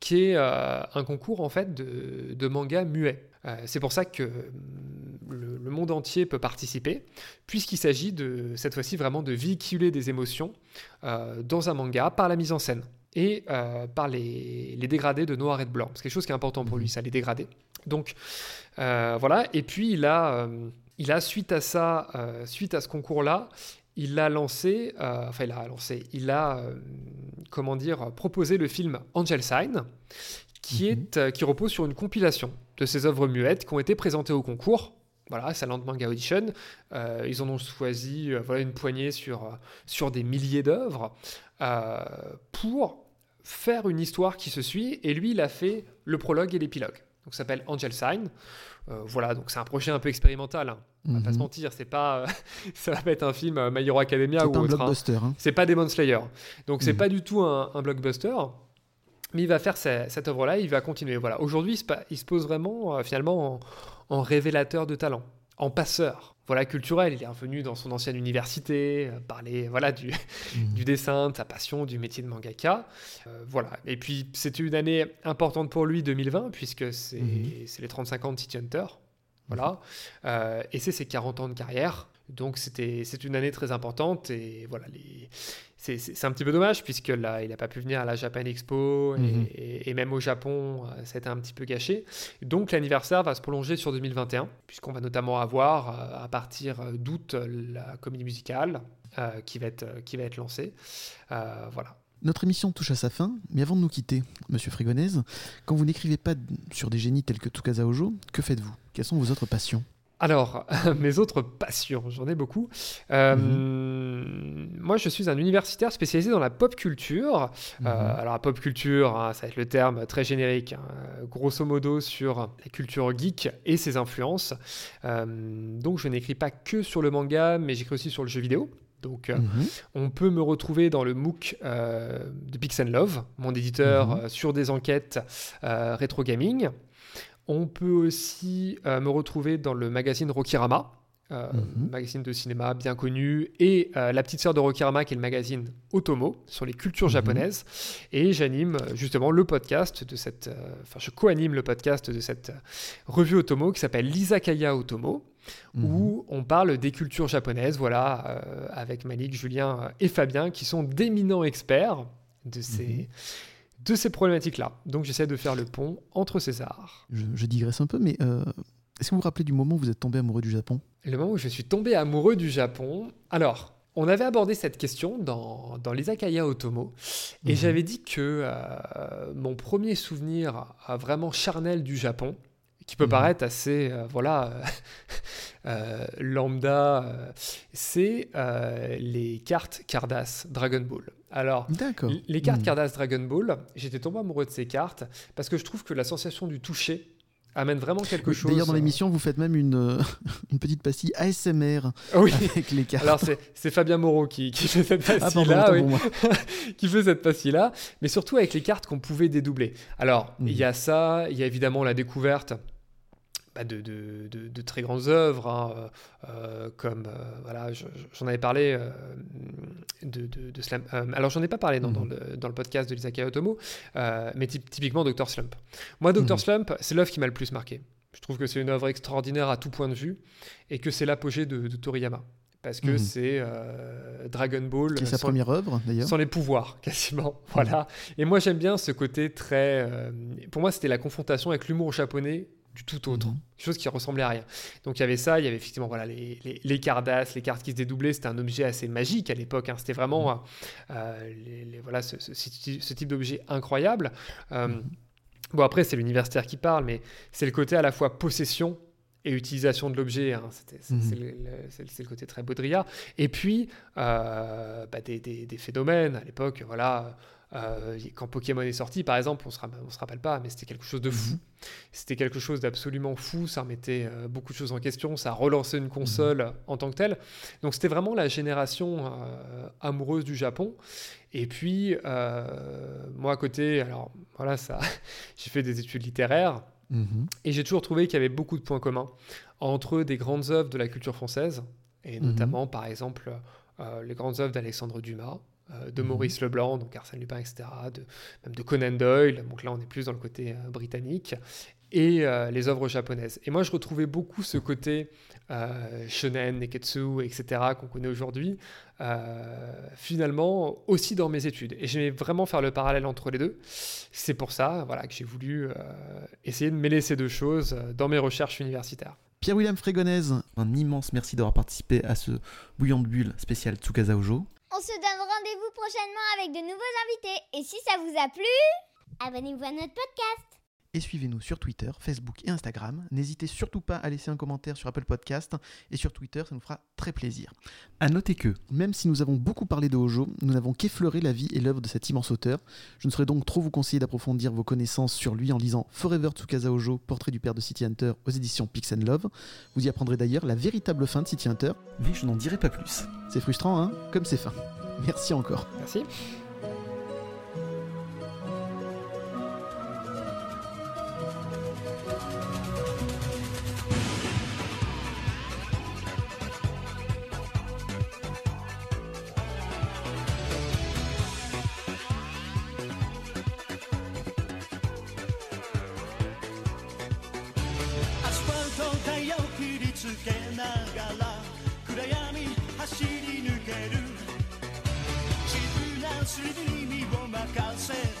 qui est un concours, en fait, de, de manga muet. Euh, c'est pour ça que mm, le, monde entier peut participer, puisqu'il s'agit de cette fois-ci vraiment de véhiculer des émotions euh, dans un manga par la mise en scène et euh, par les, dégradés de noir et de blanc. C'est quelque chose qui est important pour lui, ça, les dégradés. Donc voilà, et puis il a, il a suite à ça, suite à ce concours-là, il a lancé, enfin il a lancé, il a, comment dire, proposé le film Angel Sign, qui, mhm. est, euh, qui repose sur une compilation de ces œuvres muettes qui ont été présentées au concours. Voilà, Silent Manga Audition. Euh, ils en ont choisi euh, voilà, une poignée sur, sur des milliers d'œuvres pour faire une histoire qui se suit. Et lui, il a fait le prologue et l'épilogue. Donc, ça s'appelle Angel Sign. voilà, donc c'est un projet un peu expérimental. Hein. On va pas se mhm. mentir, c'est pas, ça va pas être un film My Hero Academia ou un hein. blockbuster. Hein. C'est pas Demon Slayer. Donc, c'est mhm. pas du tout un, un blockbuster. Mais il va faire cette œuvre-là, il va continuer. Voilà. Aujourd'hui, il, se pose vraiment, euh, finalement, en, révélateur de talent. en passeur. Voilà, culturel. Il est revenu dans son ancienne université, parler voilà, du, Mhm. du dessin, de sa passion, du métier de mangaka. Euh, voilà. Et puis, c'était une année importante pour lui, 2020, puisque c'est Mhm. c'est les 35 ans de City Hunter. Voilà. Euh, et c'est ses 40 ans de carrière. Donc, c'était c'est une année très importante. Et voilà, les... c'est- un petit peu dommage, puisque là, il n'a pas pu venir à la Japan Expo. et- Mhm. et, et même au Japon, euh, a été un petit peu gâché. Donc, l'anniversaire va se prolonger sur 2021, puisqu'on va notamment avoir, euh, à partir euh, d'août, la comédie musicale euh, qui, va être, euh, qui va être lancée. Euh, voilà. Notre émission touche à sa fin, mais avant de nous quitter, Monsieur Frégonèse, quand vous n'écrivez pas sur des génies tels que Tsukasa Ojo, que faites-vous? Quelles sont vos autres passions? Alors, mes autres passions, j'en ai beaucoup. Euh, Moi, je suis un universitaire spécialisé dans la pop culture. Mhm. Euh, alors, la pop culture, hein, ça va être le terme très générique, hein, grosso modo sur la culture geek et ses influences. Euh, donc, je n'écris pas que sur le manga, mais j'écris aussi sur le jeu vidéo. Donc, euh, Mhm. on peut me retrouver dans le MOOC euh, de Pix Love, mon éditeur Mhm. euh, sur des enquêtes rétro gaming. On peut aussi euh, me retrouver dans le magazine Rokirama, euh, Mhm. magazine de cinéma bien connu, et euh, la petite sœur de Rokirama qui est le magazine Otomo sur les cultures Mhm. japonaises. Et j'anime justement le podcast de cette, enfin je co-anime le podcast de cette revue Otomo qui s'appelle l'Izakaya Otomo Mhm. où on parle des cultures japonaises, voilà, avec Malik, Julien et Fabien, qui sont d'éminents experts de ces. De ces problématiques-là. Donc j'essaie de faire le pont entre ces arts. Je, je digresse un peu, mais euh, est-ce que vous vous rappelez du moment où vous êtes tombé amoureux du Japon? Le moment où je suis tombé amoureux du Japon, alors... On avait abordé cette question dans, dans l'Izakaya Otomo et Mhm. j'avais dit que euh, mon premier souvenir vraiment charnel du Japon, qui peut Mhm. paraître assez euh, voilà euh, euh, lambda, c'est les cartes Cardass Dragon Ball. Alors, les cartes Mhm. Cardass Dragon Ball, j'étais tombé amoureux de ces cartes parce que je trouve que la sensation du toucher amène vraiment quelque Oui, chose. D'ailleurs, dans l'émission, vous faites même une, une petite pastille ASMR oui. avec les cartes. Alors c'est Fabien Moreau qui, qui fait cette ah, pastille-là, oui. qui fait cette pastille-là, mais surtout avec les cartes qu'on pouvait dédoubler. Alors, il Mhm. y a ça, il y a évidemment la découverte de, de- de- de très grandes œuvres, hein, euh, euh, comme, euh, voilà, je- je- j'en avais parlé euh, de, euh, alors, j'en ai pas parlé dans, dans Mhm. le, dans le podcast de l'Izakaya Otomo, mais typ- typiquement Dr. Slump. Moi, Dr. Mhm. Slump, c'est l'œuvre qui m'a le plus marqué. Je trouve que c'est une œuvre extraordinaire à tout point de vue et que c'est l'apogée de, Toriyama. Parce que Mhm. c'est Dragon Ball. Qui est sa sans- première œuvre, d'ailleurs. sans les pouvoirs, quasiment. Voilà. Et moi, j'aime bien ce côté très. pour moi, c'était la confrontation avec l'humour japonais du tout autre. Mhm. Quelque chose qui ressemblait à rien. Donc, il y avait ça. Il y avait effectivement voilà, les, les, les les cartes qui se dédoublaient. C'était un objet assez magique à l'époque. hein. C'était vraiment euh, les- les- voilà, ce, ce- ce type- d'objet incroyable. Euh, Mhm. Bon, après, c'est l'universitaire qui parle, mais c'est le côté à la fois possession et utilisation de l'objet. hein. C'est Mhm. le, côté très Baudrillard. Et puis, euh, bah, des, des- des phénomènes à l'époque, voilà. Euh, quand Pokémon est sorti, par exemple, on se, on se rappelle pas, mais c'était quelque chose de fou. C'était quelque chose d'absolument fou. Ça remettait euh, beaucoup de choses en question. Ça relançait une console en tant que telle. Donc, c'était vraiment la génération euh, amoureuse du Japon. Et puis, moi à côté, alors voilà, ça, j'ai fait des études littéraires. Mhm. Et j'ai toujours trouvé qu'il y avait beaucoup de points communs entre des grandes œuvres de la culture française, et Mhm. notamment par exemple les grandes œuvres d'Alexandre Dumas, de Mhm. Maurice Leblanc, donc Arsène Lupin, etc., de, même de Conan Doyle, donc là on est plus dans le côté euh, britannique, et euh, les œuvres japonaises. Et moi je retrouvais beaucoup ce côté euh, shonen, neketsu, etc., qu'on connaît aujourd'hui, euh, finalement aussi dans mes études. Et j'aimais vraiment faire le parallèle entre les deux. C'est pour ça voilà, que j'ai voulu euh, essayer de mêler ces deux choses euh, dans mes recherches universitaires. Pierre-William Frégonèse, un immense merci d'avoir participé à ce Bouillon de Bulle spécial Tsukasa Ojo. On se donne rendez-vous prochainement avec de nouveaux invités. Et si ça vous a plu, abonnez-vous à notre podcast. Et suivez-nous sur Twitter, Facebook et Instagram. N'hésitez surtout pas à laisser un commentaire sur Apple Podcast et sur Twitter, ça nous fera très plaisir. À noter que, même si nous avons beaucoup parlé de Hojo, nous n'avons qu'effleuré la vie et l'œuvre de cet immense auteur. Je ne saurais donc trop vous conseiller d'approfondir vos connaissances sur lui en lisant Forever Tsukasa Hojo, portrait du père de City Hunter aux éditions Pix Love. Vous y apprendrez d'ailleurs la véritable fin de City Hunter. Mais je n'en dirai pas plus. C'est frustrant, hein? Comme c'est fin. Merci encore. Merci. するに身を任せて